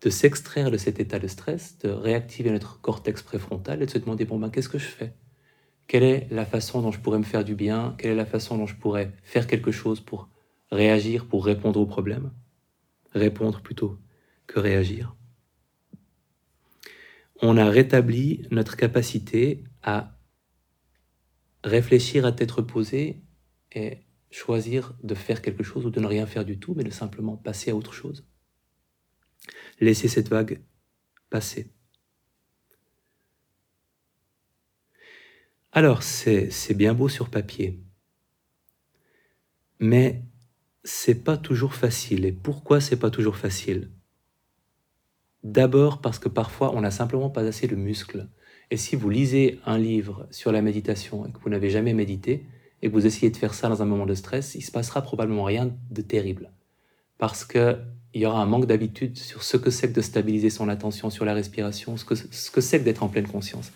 de s'extraire de cet état de stress, de réactiver notre cortex préfrontal et de se demander, bon ben qu'est-ce que je fais? Quelle est la façon dont je pourrais me faire du bien? Quelle est la façon dont je pourrais faire quelque chose pour réagir, pour répondre au problème? Répondre plutôt que réagir. On a rétabli notre capacité à réfléchir à tête reposée et choisir de faire quelque chose ou de ne rien faire du tout, mais de simplement passer à autre chose. Laissez cette vague passer. Alors, c'est bien beau sur papier, mais c'est pas toujours facile. Et pourquoi c'est pas toujours facile? D'abord parce que parfois on n'a simplement pas assez de muscles. Et si vous lisez un livre sur la méditation et que vous n'avez jamais médité, et que vous essayez de faire ça dans un moment de stress, il se passera probablement rien de terrible. Parce qu'il y aura un manque d'habitude sur ce que c'est que de stabiliser son attention sur la respiration, ce que ce que c'est que d'être en pleine conscience.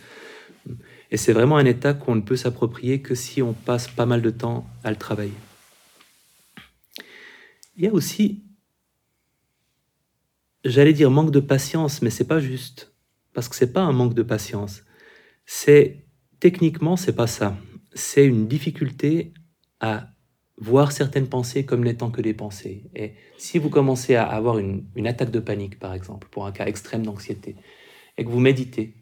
Et c'est vraiment un état qu'on ne peut s'approprier que si on passe pas mal de temps à le travailler. Il y a aussi, j'allais dire manque de patience, mais c'est pas juste, parce que c'est pas un manque de patience. C'est techniquement, c'est pas ça. C'est une difficulté à voir certaines pensées comme n'étant que des pensées. Et si vous commencez à avoir une, attaque de panique, par exemple, pour un cas extrême d'anxiété, et que vous méditez,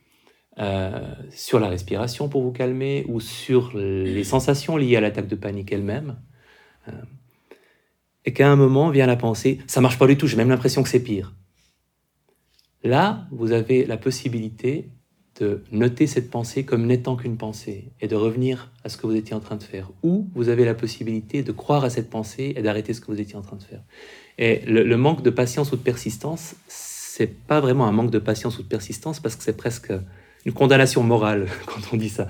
euh, sur la respiration pour vous calmer ou sur les sensations liées à l'attaque de panique elle-même. Euh, et qu'à un moment vient la pensée, ça marche pas du tout, j'ai même l'impression que c'est pire. Là, vous avez la possibilité de noter cette pensée comme n'étant qu'une pensée et de revenir à ce que vous étiez en train de faire. Ou vous avez la possibilité de croire à cette pensée et d'arrêter ce que vous étiez en train de faire. Et le, le manque de patience ou de persistance, c'est pas vraiment un manque de patience ou de persistance parce que c'est presque une condamnation morale quand on dit ça.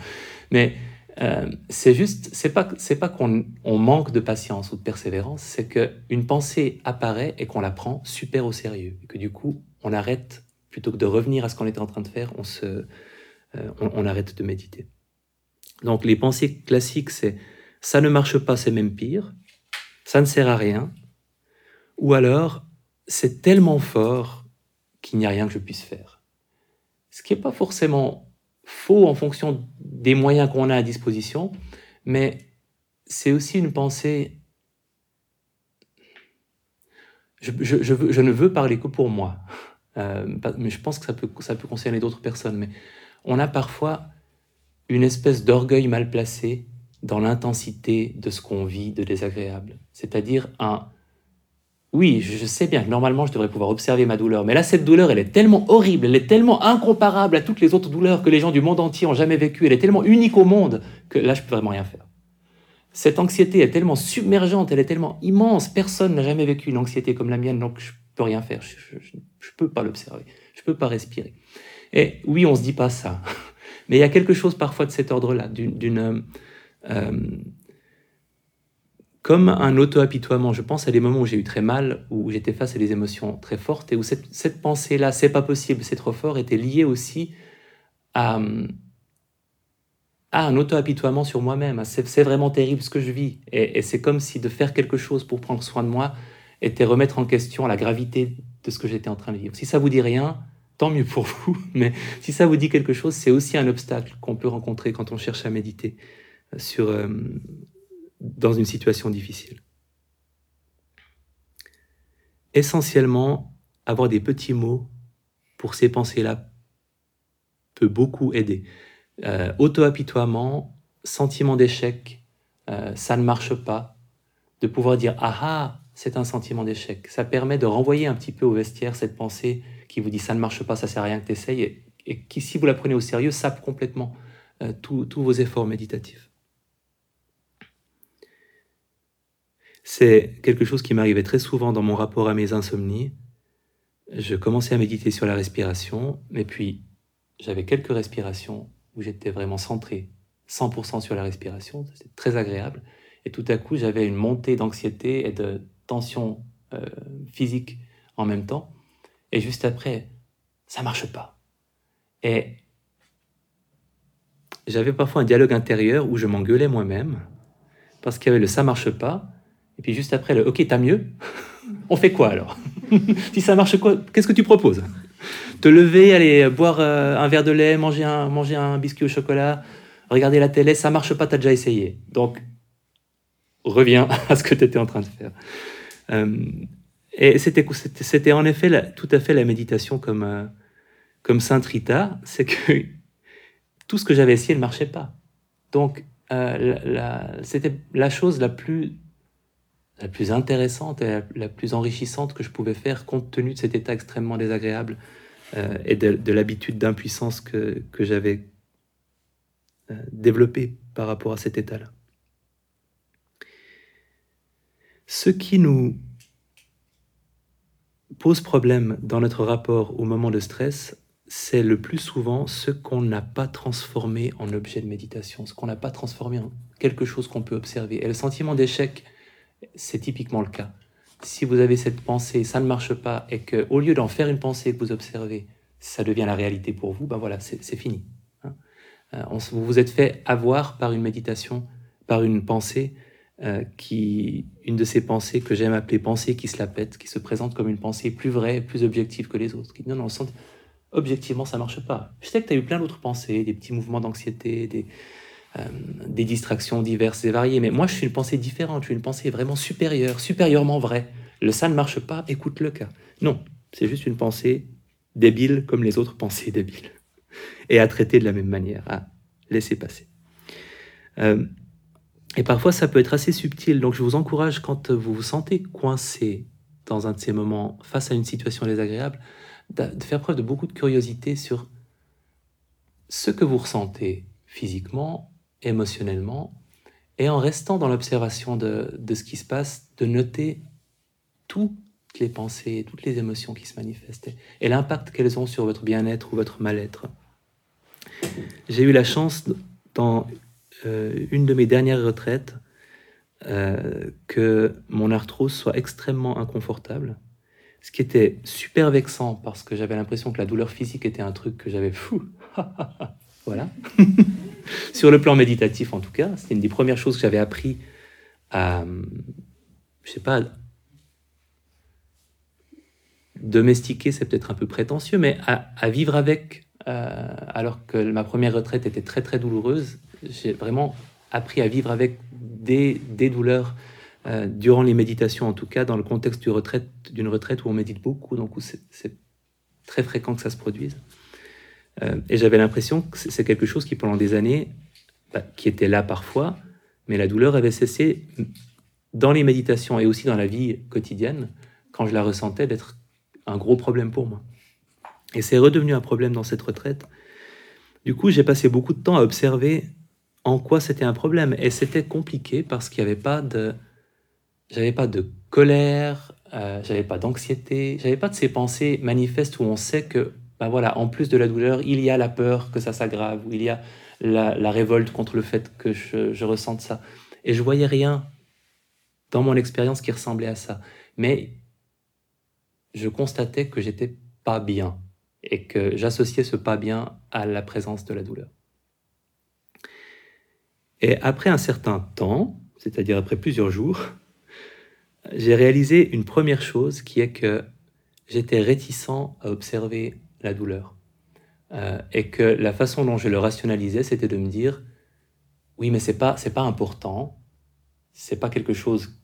Mais euh, c'est juste, c'est pas, c'est pas qu'on on manque de patience ou de persévérance, c'est que une pensée apparaît et qu'on la prend super au sérieux, et que du coup on arrête plutôt que de revenir à ce qu'on était en train de faire, on se, euh, on, on, arrête de méditer. Donc les pensées classiques, c'est ça ne marche pas, c'est même pire, ça ne sert à rien, ou alors c'est tellement fort qu'il n'y a rien que je puisse faire ce qui n'est pas forcément faux en fonction des moyens qu'on a à disposition, mais c'est aussi une pensée... Je, ne veux parler que pour moi, euh, mais je pense que ça peut, ça peut concerner d'autres personnes, mais on a parfois une espèce d'orgueil mal placé dans l'intensité de ce qu'on vit de désagréable, c'est-à-dire un oui, je sais bien que normalement je devrais pouvoir observer ma douleur, mais là cette douleur elle est tellement horrible, elle est tellement incomparable à toutes les autres douleurs que les gens du monde entier ont jamais vécues, elle est tellement unique au monde que là je peux vraiment rien faire. Cette anxiété est tellement submergente, elle est tellement immense, personne n'a jamais vécu une anxiété comme la mienne, donc je peux rien faire, je, ne peux pas l'observer, je peux pas respirer. Et oui, on se dit pas ça, mais il y a quelque chose parfois de cet ordre-là, d'une euh, comme un auto-apitoiement. Je pense à des moments où j'ai eu très mal, où j'étais face à des émotions très fortes, et où cette, pensée-là, c'est pas possible, c'est trop fort, était liée aussi à, à un auto-apitoiement sur moi-même. C'est vraiment terrible ce que je vis. Et, c'est comme si de faire quelque chose pour prendre soin de moi était remettre en question la gravité de ce que j'étais en train de vivre. Si ça vous dit rien, tant mieux pour vous, mais si ça vous dit quelque chose, c'est aussi un obstacle qu'on peut rencontrer quand on cherche à méditer sur, euh, dans une situation difficile. Essentiellement, avoir des petits mots pour ces pensées-là peut beaucoup aider. Euh, Auto-apitoiement, sentiment d'échec, euh, ça ne marche pas, de pouvoir dire ah ah, c'est un sentiment d'échec. Ça permet de renvoyer un petit peu au vestiaire cette pensée qui vous dit ça ne marche pas, ça sert à rien que tu essayes, et, qui, si vous la prenez au sérieux, sape complètement euh, tous vos efforts méditatifs. C'est quelque chose qui m'arrivait très souvent dans mon rapport à mes insomnies. Je commençais à méditer sur la respiration, mais puis j'avais quelques respirations où j'étais vraiment centré 100% sur la respiration, c'était très agréable. Et tout à coup, j'avais une montée d'anxiété et de tension euh, physique en même temps. Et juste après, ça marche pas. Et j'avais parfois un dialogue intérieur où je m'engueulais moi-même parce qu'il y avait le ça marche pas et puis juste après, le OK, t'as mieux On fait quoi alors? Si ça marche quoi, qu'est-ce que tu proposes? Te lever, aller boire euh, un verre de lait, manger un, manger un biscuit au chocolat, regarder la télé, ça marche pas, t'as déjà essayé. Donc, reviens à ce que tu étais en train de faire. Euh, et c'était, en effet tout à fait la méditation comme, euh, comme Sainte Rita, c'est que tout ce que j'avais essayé ne marchait pas. Donc, c'était la chose la plus la plus intéressante et la, plus enrichissante que je pouvais faire compte tenu de cet état extrêmement désagréable euh, et de, l'habitude d'impuissance que, j'avais euh, développée par rapport à cet état-là. Ce qui nous pose problème dans notre rapport au moment de stress, c'est le plus souvent ce qu'on n'a pas transformé en objet de méditation, ce qu'on n'a pas transformé en quelque chose qu'on peut observer. Et le sentiment d'échec, c'est typiquement le cas. Si vous avez cette pensée, ça ne marche pas, et que au lieu d'en faire une pensée que vous observez, ça devient la réalité pour vous, ben voilà, c'est fini. Hein. Euh, vous vous êtes fait avoir par une méditation, par une pensée euh, qui, une de ces pensées que j'aime appeler pensée qui se la pète, qui se présente comme une pensée plus vraie, plus objective que les autres. Qui non, non, objectivement, ça marche pas. Je sais que tu as eu plein d'autres pensées, des petits mouvements d'anxiété, des, euh, des distractions diverses et variées, mais moi, je suis une pensée différente, je suis une pensée vraiment supérieure, supérieurement vraie. Le ça ne marche pas, écoute le cas. Non, c'est juste une pensée débile comme les autres pensées débiles. Et à traiter de la même manière, à laisser passer. Euh, et parfois, ça peut être assez subtil. Donc, je vous encourage, quand vous vous sentez coincé dans un de ces moments face à une situation désagréable, de faire preuve de beaucoup de curiosité sur ce que vous ressentez physiquement, émotionnellement, et en restant dans l'observation de, de, ce qui se passe, de noter toutes les pensées, toutes les émotions qui se manifestent, et l'impact qu'elles ont sur votre bien-être ou votre mal-être. J'ai eu la chance, dans euh, une de mes dernières retraites, euh, que mon arthrose soit extrêmement inconfortable ce qui était super vexant parce que j'avais l'impression que la douleur physique était un truc que j'avais fou. Sur le plan méditatif, en tout cas, c'était une des premières choses que j'avais appris à, je sais pas, domestiquer, c'est peut-être un peu prétentieux, mais à, vivre avec, euh, alors que ma première retraite était très très douloureuse, j'ai vraiment appris à vivre avec des, des douleurs euh, durant les méditations, en tout cas, dans le contexte d'une retraite, retraite où on médite beaucoup, donc où c'est très fréquent que ça se produise. Euh, et j'avais l'impression que c'est quelque chose qui, pendant des années, bah, qui était là parfois, mais la douleur avait cessé dans les méditations et aussi dans la vie quotidienne, quand je la ressentais, d'être un gros problème pour moi. Et c'est redevenu un problème dans cette retraite. Du coup, j'ai passé beaucoup de temps à observer en quoi c'était un problème. Et c'était compliqué parce qu'il n'y avait pas de j'avais pas de colère, euh, j'avais pas d'anxiété, j'avais pas de ces pensées manifestes où on sait que, ben voilà, en plus de la douleur, il y a la peur que ça s'aggrave, ou il y a la, révolte contre le fait que je, je ressente ça. Et je voyais rien dans mon expérience qui ressemblait à ça. Mais je constatais que j'étais pas bien et que j'associais ce pas bien à la présence de la douleur. Et après un certain temps, c'est-à-dire après plusieurs jours, j'ai réalisé une première chose qui est que j'étais réticent à observer la douleur. Euh, et que la façon dont je le rationalisais, c'était de me dire oui, mais c'est pas c'est pas important, c'est pas quelque chose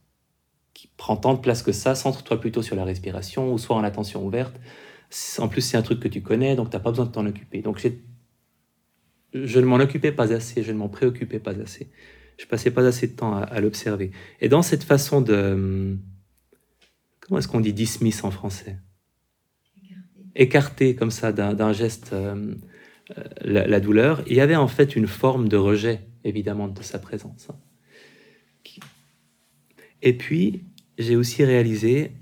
qui prend tant de place que ça. Centre-toi plutôt sur la respiration ou soit en attention ouverte. En plus, c'est un truc que tu connais, donc tu n'as pas besoin de t'en occuper. Donc je ne m'en occupais pas assez, je ne m'en préoccupais pas assez je passais pas assez de temps à, l'observer. Et dans cette façon de... Comment est-ce qu'on dit dismiss en français? Écarter comme ça d'un geste euh, euh, la, douleur, il y avait en fait une forme de rejet, évidemment, de sa présence. Et puis, j'ai aussi réalisé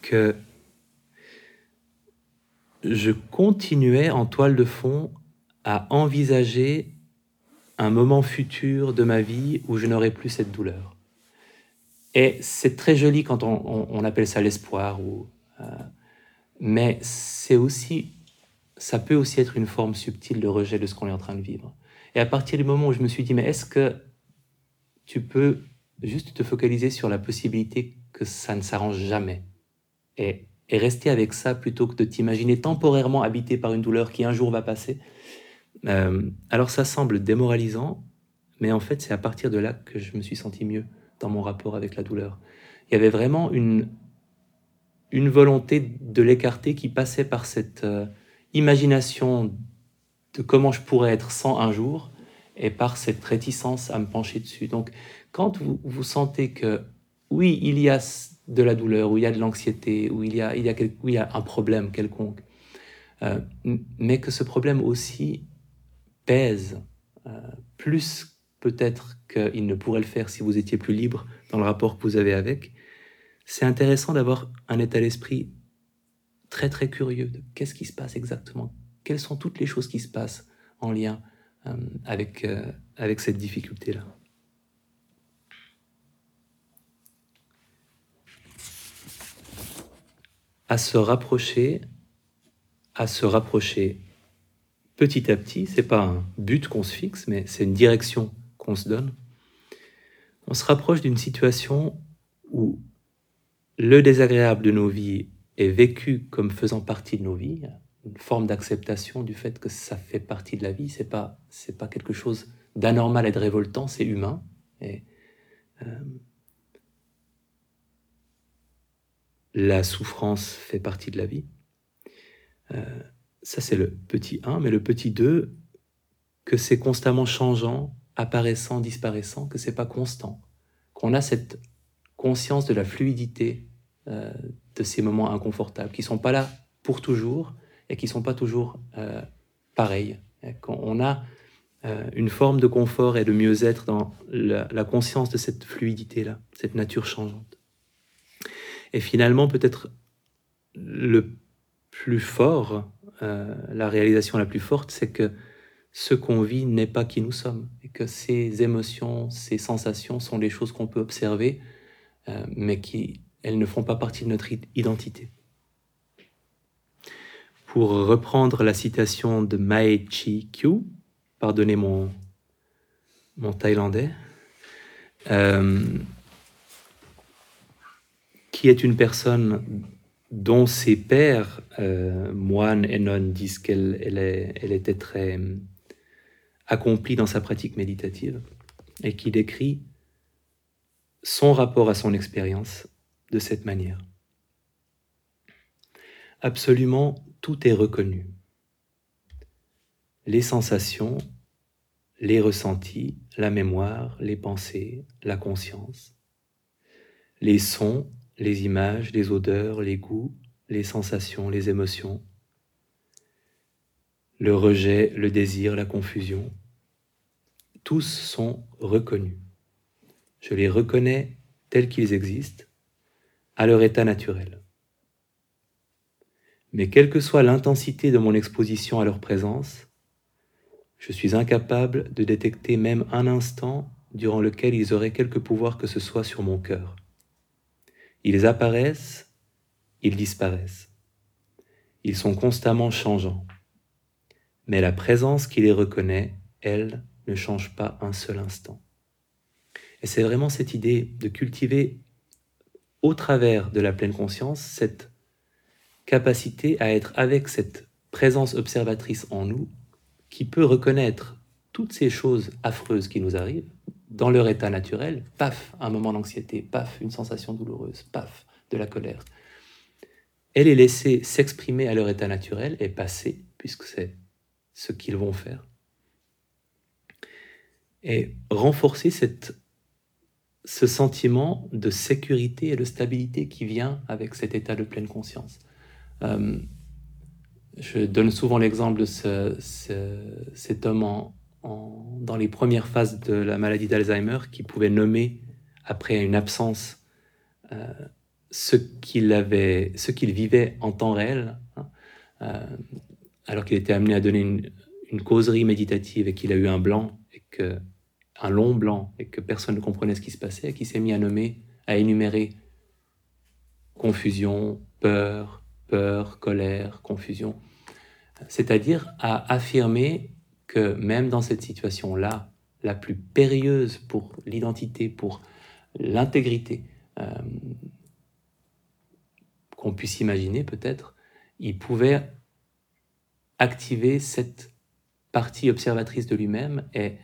que je continuais en toile de fond à envisager un moment futur de ma vie où je n'aurai plus cette douleur. Et c'est très joli quand on, appelle ça l'espoir, ou, euh, mais c'est aussi, ça peut aussi être une forme subtile de rejet de ce qu'on est en train de vivre. Et à partir du moment où je me suis dit, mais est-ce que tu peux juste te focaliser sur la possibilité que ça ne s'arrange jamais et, et rester avec ça plutôt que de t'imaginer temporairement habité par une douleur qui un jour va passer euh, alors ça semble démoralisant, mais en fait c'est à partir de là que je me suis senti mieux dans mon rapport avec la douleur. Il y avait vraiment une, une volonté de l'écarter qui passait par cette euh, imagination de comment je pourrais être sans un jour et par cette réticence à me pencher dessus. Donc quand vous, vous sentez que oui, il y a de la douleur, ou il y a de l'anxiété, ou il y a, il y a, il y a un problème quelconque, euh, mais que ce problème aussi pèse euh, plus peut-être qu'il ne pourrait le faire si vous étiez plus libre dans le rapport que vous avez avec, c'est intéressant d'avoir un état d'esprit très très curieux de qu'est-ce qui se passe exactement, quelles sont toutes les choses qui se passent en lien euh, avec, euh, avec cette difficulté-là? À se rapprocher, à se rapprocher petit à petit, c'est pas un but qu'on se fixe, mais c'est une direction qu'on se donne. On se rapproche d'une situation où le désagréable de nos vies est vécu comme faisant partie de nos vies, une forme d'acceptation du fait que ça fait partie de la vie, c'est pas c'est pas quelque chose d'anormal et de révoltant, c'est humain. Et, euh, la souffrance fait partie de la vie. Euh, ça, c'est le petit 1, mais le petit 2, que c'est constamment changeant, apparaissant, disparaissant, que c'est pas constant, qu'on a cette conscience de la fluidité euh, de ces moments inconfortables, qui sont pas là pour toujours et qui sont pas toujours euh, pareils. On a euh, une forme de confort et de mieux-être dans la, la, conscience de cette fluidité-là, cette nature changeante. Et finalement, peut-être le plus fort la réalisation la plus forte, c'est que ce qu'on vit n'est pas qui nous sommes, et que ces émotions, ces sensations sont des choses qu'on peut observer, euh, mais qui elles ne font pas partie de notre identité. Pour reprendre la citation de Mae Chi Kyu, pardonnez mon, mon thaïlandais, euh, qui est une personne dont ses pères, euh, moines et nonnes, disent qu'elle elle, était très accomplie dans sa pratique méditative, et qui décrit son rapport à son expérience de cette manière. Absolument tout est reconnu. Les sensations, les ressentis, la mémoire, les pensées, la conscience, les sons, les images, les odeurs, les goûts, les sensations, les émotions, le rejet, le désir, la confusion, tous sont reconnus. Je les reconnais tels qu'ils existent, à leur état naturel. Mais quelle que soit l'intensité de mon exposition à leur présence, je suis incapable de détecter même un instant durant lequel ils auraient quelque pouvoir que ce soit sur mon cœur. Ils apparaissent, ils disparaissent. Ils sont constamment changeants. Mais la présence qui les reconnaît, elle, ne change pas un seul instant. Et c'est vraiment cette idée de cultiver au travers de la pleine conscience cette capacité à être avec cette présence observatrice en nous qui peut reconnaître toutes ces choses affreuses qui nous arrivent, dans leur état naturel, paf, un moment d'anxiété, paf, une sensation douloureuse, paf, de la colère. Elle est laissée s'exprimer à leur état naturel et passer, puisque c'est ce qu'ils vont faire. Et renforcer cette, ce sentiment de sécurité et de stabilité qui vient avec cet état de pleine conscience. Euh, je donne souvent l'exemple de ce, cet homme dans les premières phases de la maladie d'Alzheimer qui pouvait nommer, après une absence, euh, ce qu'il avait, ce qu'il vivait en temps réel, hein, euh, alors qu'il était amené à donner une, une causerie méditative et qu'il a eu un blanc, et que, un long blanc, et que personne ne comprenait ce qui se passait, et qu'il s'est mis à nommer, à énumérer confusion, peur, peur, colère, confusion, c'est-à-dire à affirmer que même dans cette situation-là, la plus périlleuse pour l'identité, pour l'intégrité euh, qu'on puisse imaginer peut-être, il pouvait activer cette partie observatrice de lui-même et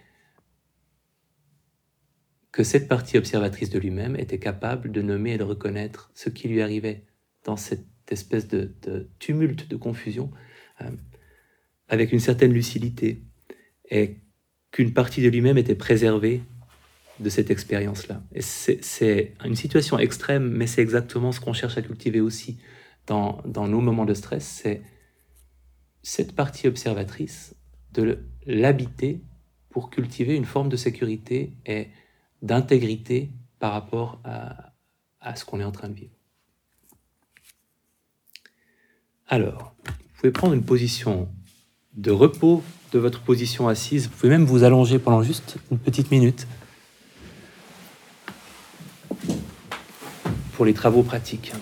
que cette partie observatrice de lui-même était capable de nommer et de reconnaître ce qui lui arrivait dans cette espèce de, tumulte de confusion euh, avec une certaine lucidité et qu'une partie de lui-même était préservée de cette expérience-là. C'est une situation extrême, mais c'est exactement ce qu'on cherche à cultiver aussi dans, dans nos moments de stress, c'est cette partie observatrice, de l'habiter pour cultiver une forme de sécurité et d'intégrité par rapport à, ce qu'on est en train de vivre. Alors, vous pouvez prendre une position de repos de votre position assise. Vous pouvez même vous allonger pendant juste une petite minute pour les travaux pratiques.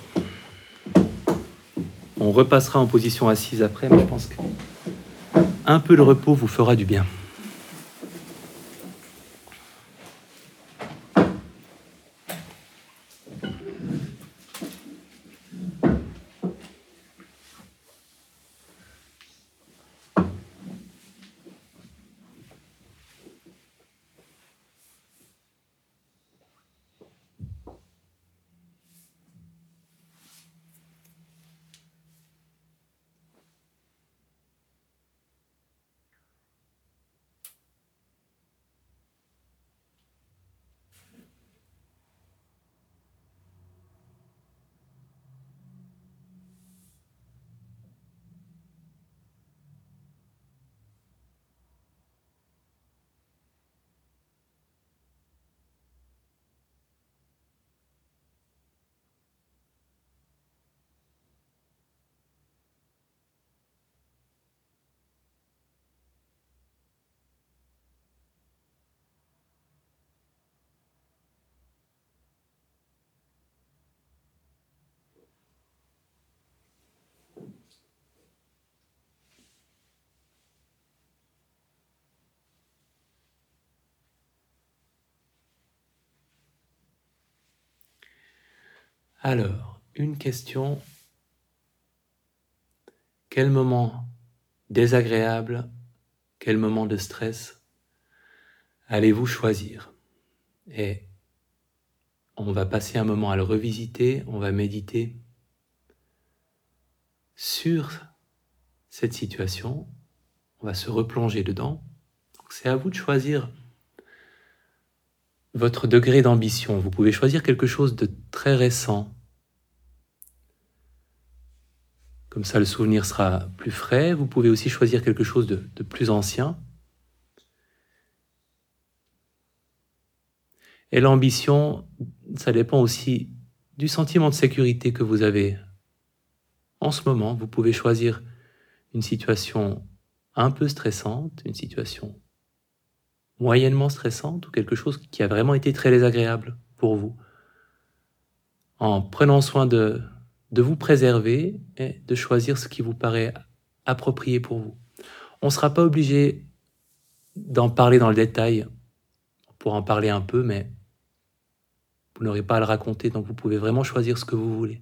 On repassera en position assise après, mais je pense que un peu de repos vous fera du bien. Alors, une question. Quel moment désagréable, quel moment de stress allez-vous choisir? Et on va passer un moment à le revisiter, on va méditer sur cette situation, on va se replonger dedans. C'est à vous de choisir votre degré d'ambition. Vous pouvez choisir quelque chose de très récent, Comme ça, le souvenir sera plus frais. Vous pouvez aussi choisir quelque chose de, plus ancien. Et l'ambition, ça dépend aussi du sentiment de sécurité que vous avez. En ce moment, vous pouvez choisir une situation un peu stressante, une situation moyennement stressante ou quelque chose qui a vraiment été très désagréable pour vous. En prenant soin de, de vous préserver et de choisir ce qui vous paraît approprié pour vous. On ne sera pas obligé d'en parler dans le détail. pour en parler un peu, mais vous n'aurez pas à le raconter, donc vous pouvez vraiment choisir ce que vous voulez.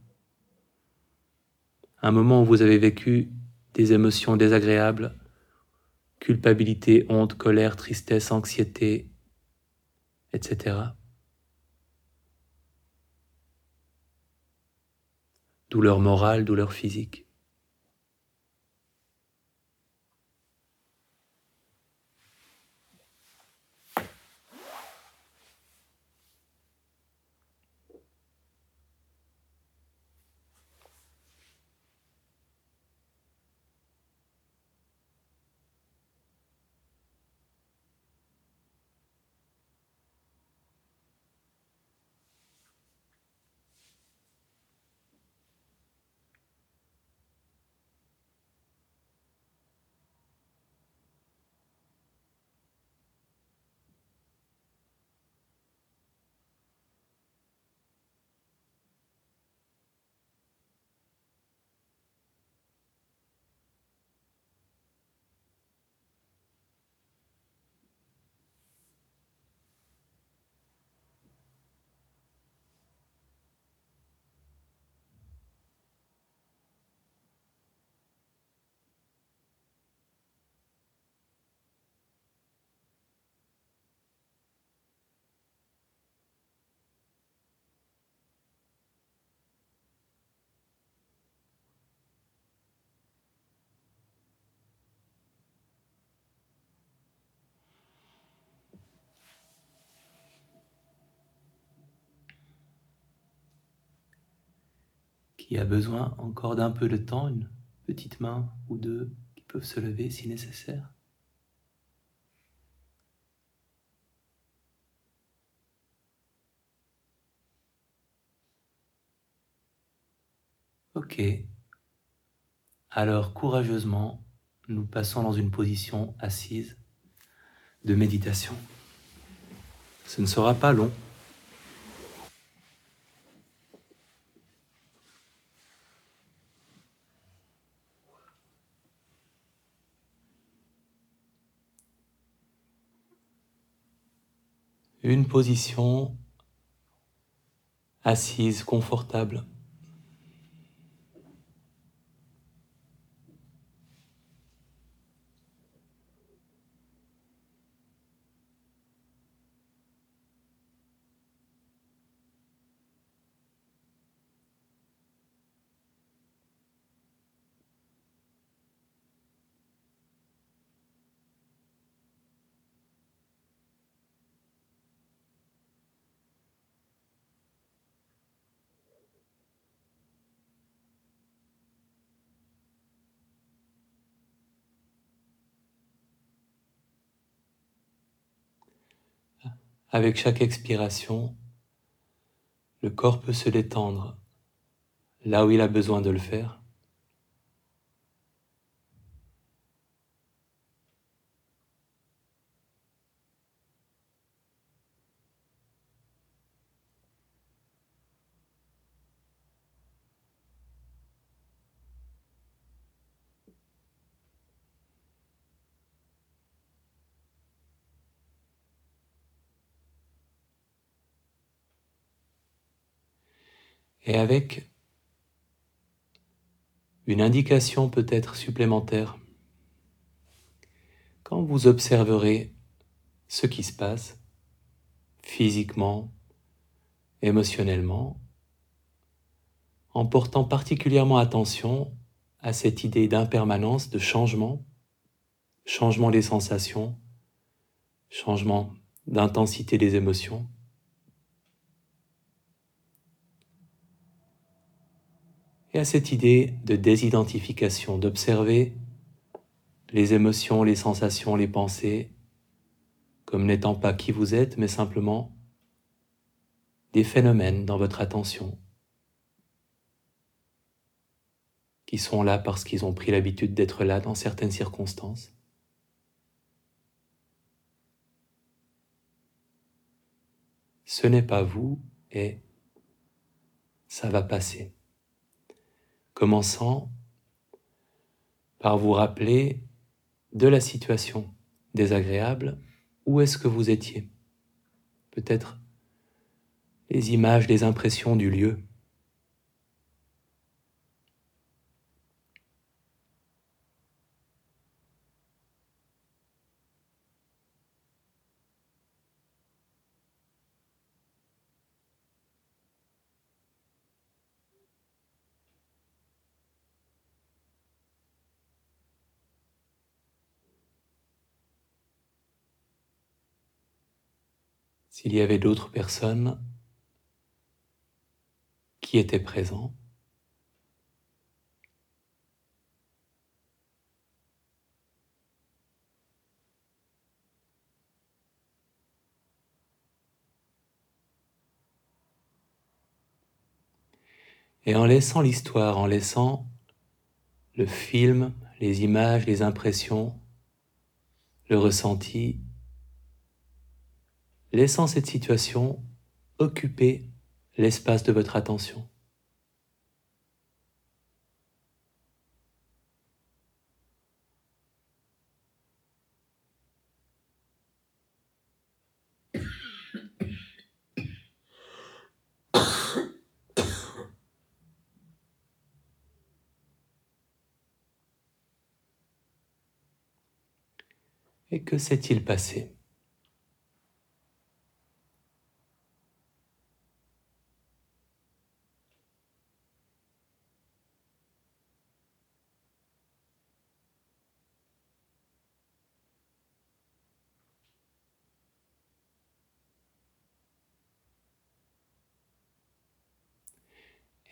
Un moment où vous avez vécu des émotions désagréables, culpabilité, honte, colère, tristesse, anxiété, etc. douleur morale, douleur physique. Qui a besoin encore d'un peu de temps, une petite main ou deux qui peuvent se lever si nécessaire. Ok. Alors courageusement, nous passons dans une position assise de méditation. Ce ne sera pas long. Une position assise, confortable. Avec chaque expiration, le corps peut se détendre là où il a besoin de le faire. Et avec une indication peut-être supplémentaire. Quand vous observerez ce qui se passe physiquement, émotionnellement, en portant particulièrement attention à cette idée d'impermanence, de changement, changement des sensations, changement d'intensité des émotions, et à cette idée de désidentification, d'observer les émotions, les sensations, les pensées comme n'étant pas qui vous êtes, mais simplement des phénomènes dans votre attention qui sont là parce qu'ils ont pris l'habitude d'être là dans certaines circonstances. Ce n'est pas vous et ça va passer commençant par vous rappeler de la situation désagréable, où est-ce que vous étiez? Peut-être les images, les impressions du lieu. S'il y avait d'autres personnes qui étaient présents. Et en laissant l'histoire, en laissant le film, les images, les impressions, le ressenti laissant cette situation occuper l'espace de votre attention. Et que s'est-il passé?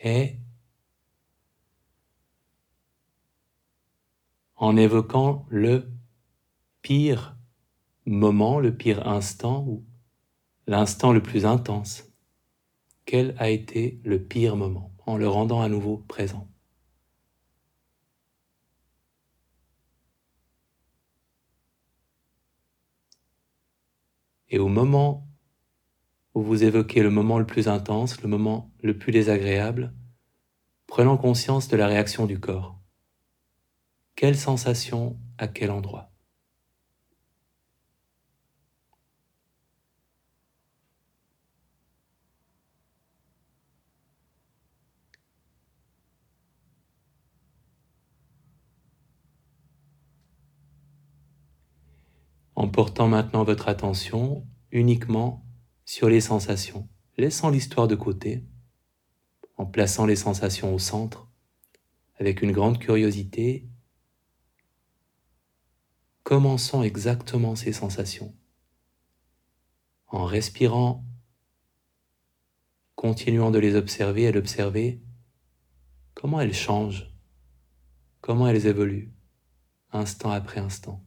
est en évoquant le pire moment, le pire instant ou l'instant le plus intense. Quel a été le pire moment en le rendant à nouveau présent? Et au moment où vous évoquez le moment le plus intense, le moment le plus désagréable, prenant conscience de la réaction du corps. Quelle sensation à quel endroit? En portant maintenant votre attention uniquement sur les sensations, laissant l'histoire de côté, en plaçant les sensations au centre, avec une grande curiosité. Commençons exactement ces sensations, en respirant, continuant de les observer et d'observer comment elles changent, comment elles évoluent, instant après instant.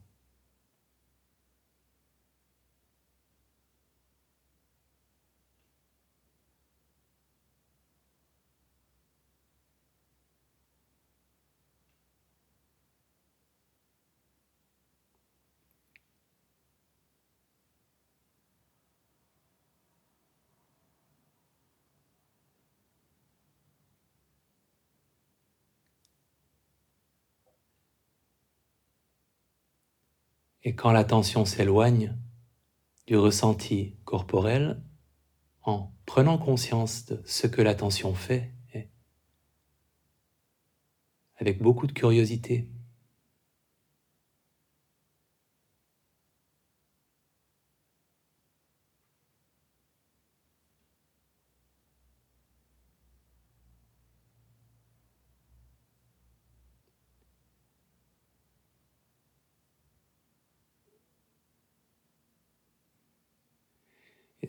Et quand l'attention s'éloigne du ressenti corporel, en prenant conscience de ce que l'attention fait, avec beaucoup de curiosité,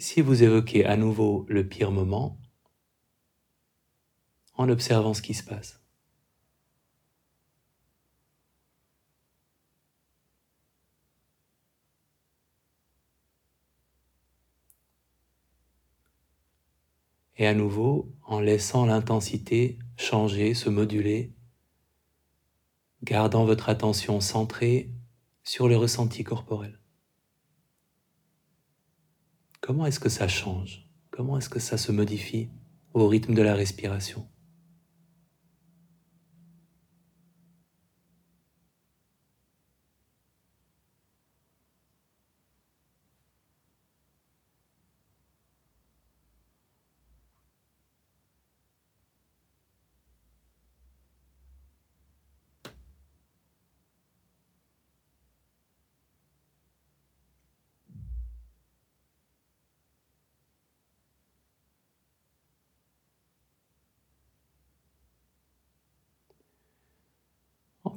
si vous évoquez à nouveau le pire moment, en observant ce qui se passe. Et à nouveau, en laissant l'intensité changer, se moduler, gardant votre attention centrée sur le ressenti corporel. Comment est-ce que ça change? Comment est-ce que ça se modifie au rythme de la respiration?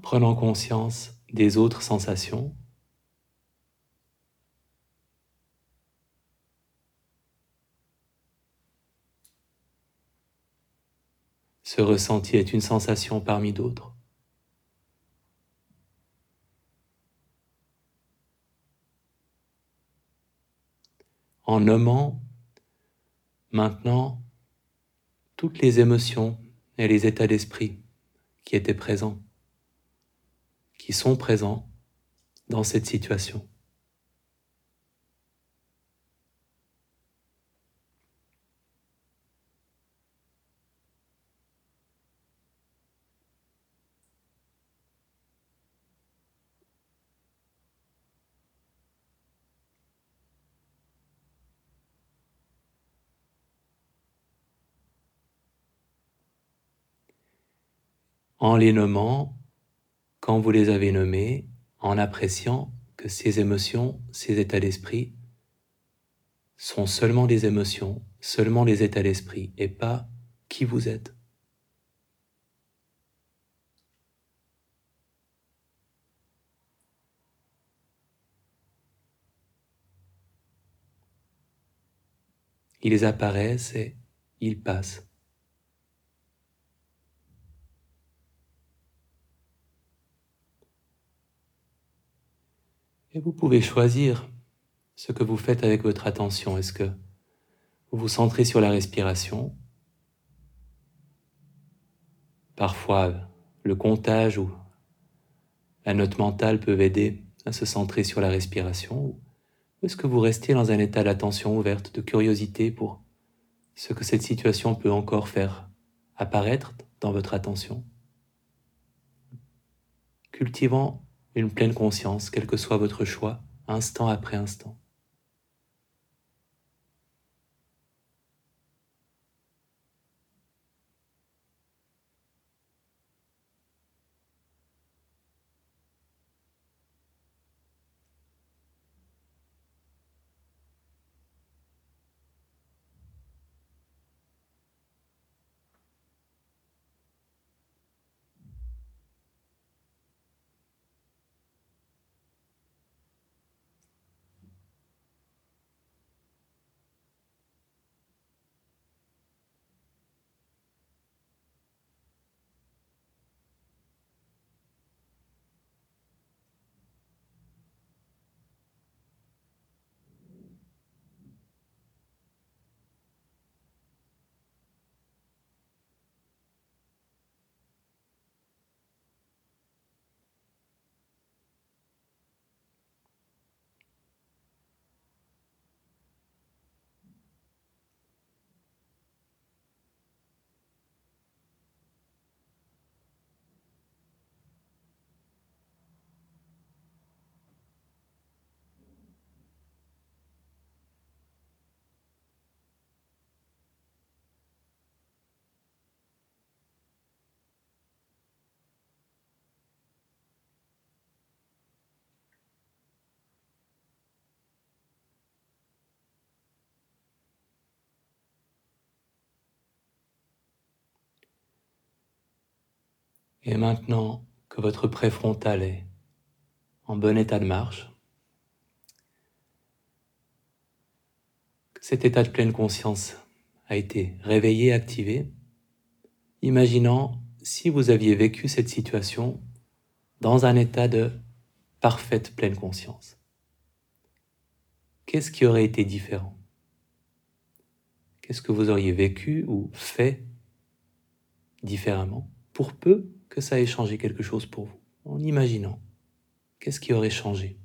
Prenant conscience des autres sensations. Ce ressenti est une sensation parmi d'autres. En nommant maintenant toutes les émotions et les états d'esprit qui étaient présents qui sont présents dans cette situation. en les nommant quand vous les avez nommés en appréciant que ces émotions, ces états d'esprit sont seulement des émotions, seulement des états d'esprit et pas qui vous êtes. Ils apparaissent et ils passent. Et vous pouvez choisir ce que vous faites avec votre attention. Est-ce que vous vous centrez sur la respiration Parfois, le comptage ou la note mentale peuvent aider à se centrer sur la respiration. Ou est-ce que vous restez dans un état d'attention ouverte, de curiosité pour ce que cette situation peut encore faire apparaître dans votre attention? Cultivant une pleine conscience, quel que soit votre choix, instant après instant. Et maintenant que votre préfrontal est en bon état de marche, cet état de pleine conscience a été réveillé, activé, imaginant si vous aviez vécu cette situation dans un état de parfaite pleine conscience. Qu'est-ce qui aurait été différent? Qu'est-ce que vous auriez vécu ou fait différemment pour peu que ça ait changé quelque chose pour vous, en imaginant qu'est-ce qui aurait changé?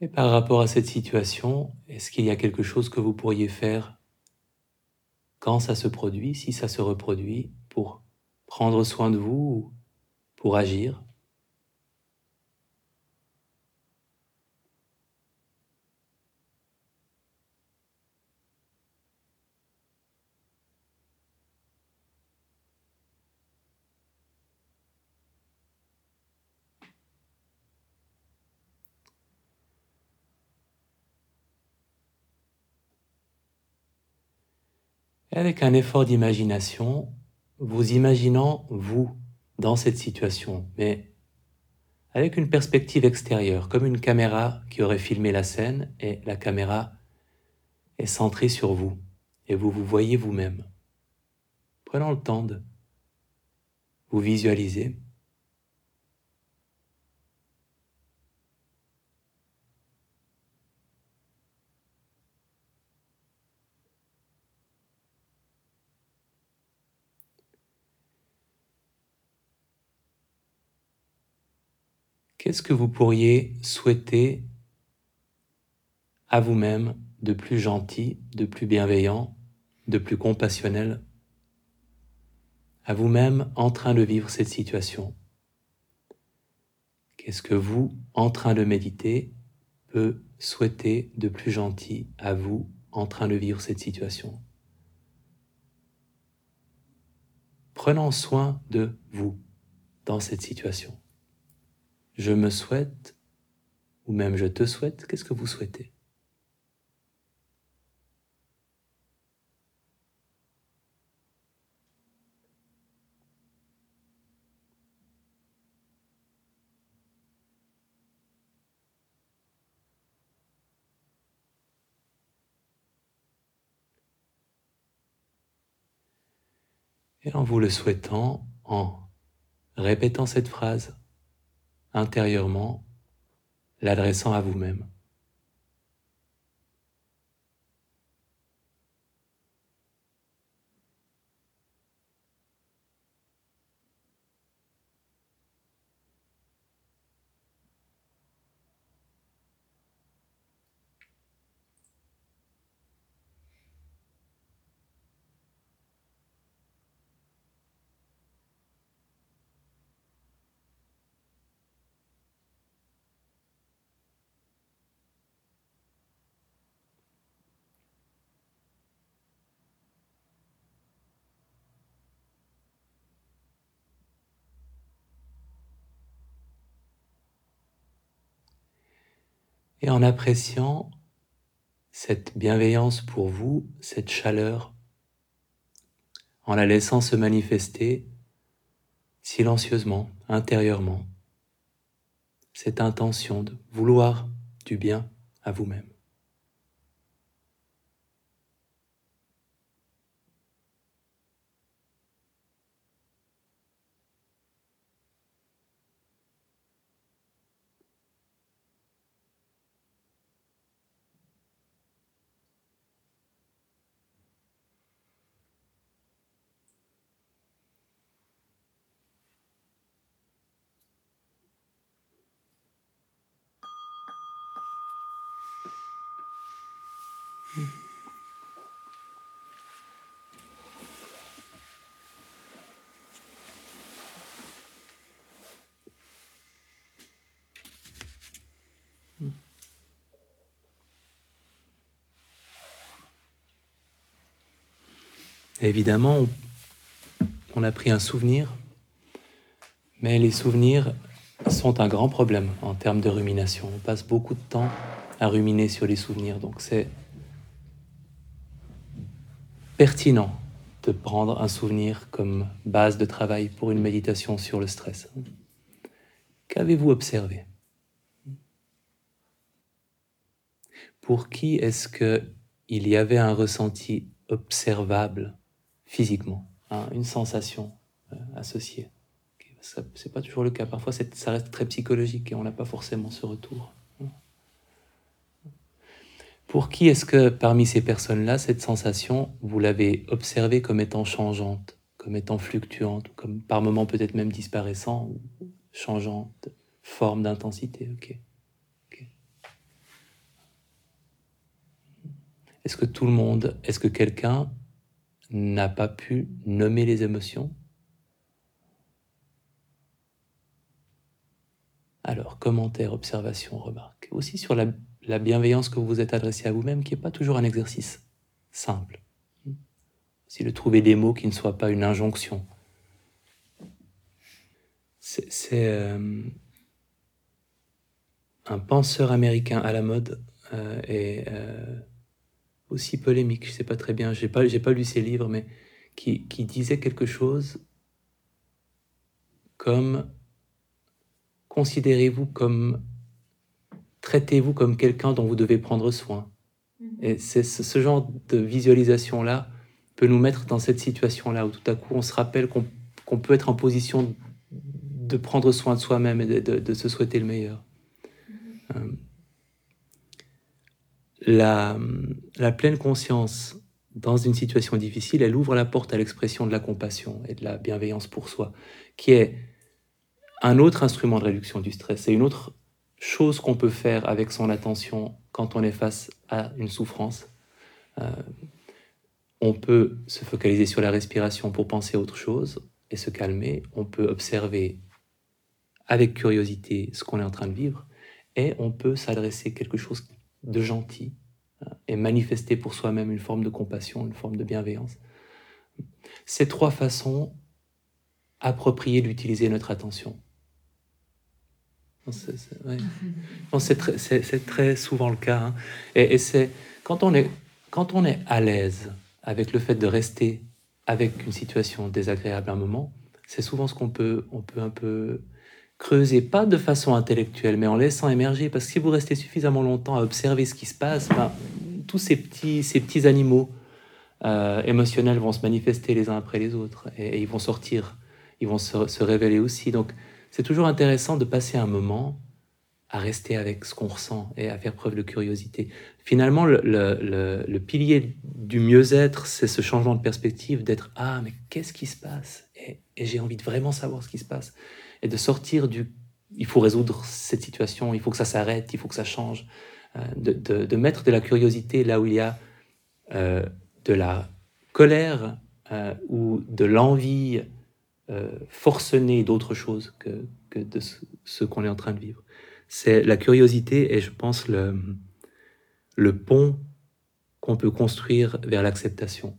Et par rapport à cette situation, est-ce qu'il y a quelque chose que vous pourriez faire quand ça se produit, si ça se reproduit, pour prendre soin de vous ou pour agir? Avec un effort d'imagination, vous imaginant vous dans cette situation, mais avec une perspective extérieure, comme une caméra qui aurait filmé la scène et la caméra est centrée sur vous et vous vous voyez vous-même. Prenons le temps de vous visualiser. Qu'est-ce que vous pourriez souhaiter à vous-même de plus gentil, de plus bienveillant, de plus compassionnel, à vous-même en train de vivre cette situation? Qu'est-ce que vous, en train de méditer, peut souhaiter de plus gentil à vous en train de vivre cette situation? Prenons soin de vous dans cette situation je me souhaite, ou même je te souhaite, qu'est-ce que vous souhaitez? Et en vous le souhaitant, en répétant cette phrase intérieurement, l'adressant à vous-même. Et en appréciant cette bienveillance pour vous, cette chaleur, en la laissant se manifester silencieusement, intérieurement, cette intention de vouloir du bien à vous-même. Évidemment, on a pris un souvenir, mais les souvenirs sont un grand problème en termes de rumination. On passe beaucoup de temps à ruminer sur les souvenirs, donc c'est pertinent de prendre un souvenir comme base de travail pour une méditation sur le stress. Qu'avez-vous observé? Pour qui est-ce que il y avait un ressenti observable physiquement, hein, une sensation euh, associée? Ce n'est pas toujours le cas. Parfois, ça reste très psychologique et on n'a pas forcément ce retour. Pour qui est-ce que parmi ces personnes-là, cette sensation, vous l'avez observée comme étant changeante, comme étant fluctuante, comme par moments peut-être même disparaissant changeante, forme d'intensité Ok. Est-ce que tout le monde, est-ce que quelqu'un n'a pas pu nommer les émotions? Alors, commentaire, observation, remarque. Aussi sur la, bienveillance que vous vous êtes adressé à vous-même, qui n'est pas toujours un exercice simple. Si de trouver des mots qui ne soient pas une injonction. C'est euh, un penseur américain à la mode euh, et euh, aussi polémique, je sais pas très bien, pas, j'ai pas lu ses livres, mais qui disait quelque chose comme considérez-vous comme, traitez-vous comme quelqu'un dont vous devez prendre soin. Mhm. Et c'est ce, genre de visualisation-là peut nous mettre dans cette situation-là où tout à coup on se rappelle qu'on peut être en position de prendre soin de soi-même et de, de, se souhaiter le meilleur. Mhm. Euh, la, pleine conscience dans une situation difficile, elle ouvre la porte à l'expression de la compassion et de la bienveillance pour soi, qui est un autre instrument de réduction du stress. C'est une autre chose qu'on peut faire avec son attention quand on est face à une souffrance. Euh, on peut se focaliser sur la respiration pour penser à autre chose et se calmer. On peut observer avec curiosité ce qu'on est en train de vivre et on peut s'adresser quelque chose de gentil hein, et manifester pour soi-même une forme de compassion, une forme de bienveillance. Ces trois façons appropriées d'utiliser notre attention. C'est très, souvent le cas. Hein. Et, c'est quand on est quand on est à l'aise avec le fait de rester avec une situation désagréable un moment, c'est souvent ce qu'on peut on peut un peu creuser, pas de façon intellectuelle, mais en laissant émerger, parce que si vous restez suffisamment longtemps à observer ce qui se passe, ben, tous ces petits, ces petits animaux euh, émotionnels vont se manifester les uns après les autres et, ils vont sortir, ils vont se, révéler aussi. Donc c'est toujours intéressant de passer un moment à rester avec ce qu'on ressent et à faire preuve de curiosité. Finalement, le, pilier du mieux-être, c'est ce changement de perspective, d'être ah mais qu'est-ce qui se passe? Et, j'ai envie de vraiment savoir ce qui se passe et de sortir du il faut résoudre cette situation, il faut que ça s'arrête, il faut que ça change, euh, de, mettre de la curiosité là où il y a euh, de la colère euh, ou de l'envie forcenée d'autre chose que, que de ce, qu'on est en train de vivre. C'est la curiosité et je pense le, le pont qu'on peut construire vers l'acceptation.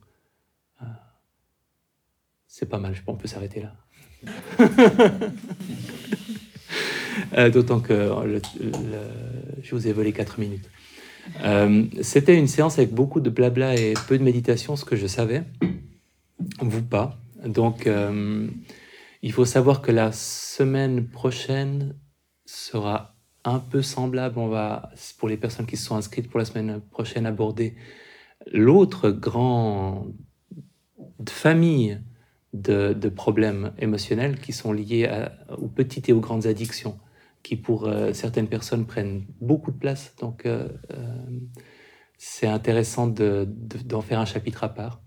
C'est pas mal, je pense qu'on peut s'arrêter là. Euh, d'autant que je vous ai volé 4 minutes. Euh, c'était une séance avec beaucoup de blabla et peu de méditation, ce que je savais. Vous pas. Donc, euh, il faut savoir que la semaine prochaine sera un peu semblable. On va, pour les personnes qui se sont inscrites pour la semaine prochaine, aborder l'autre grande famille de, problèmes émotionnels qui sont liés aux petites et aux grandes addictions qui pour euh, certaines personnes prennent beaucoup de place. Donc euh, c'est intéressant d'en faire un chapitre à part.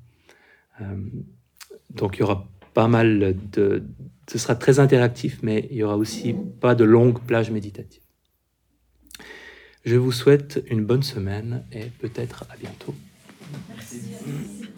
Donc il y aura pas mal de... Ce sera très interactif, mais il y aura aussi pas de longues plages méditatives. Je vous souhaite une bonne semaine et peut-être à bientôt. Merci.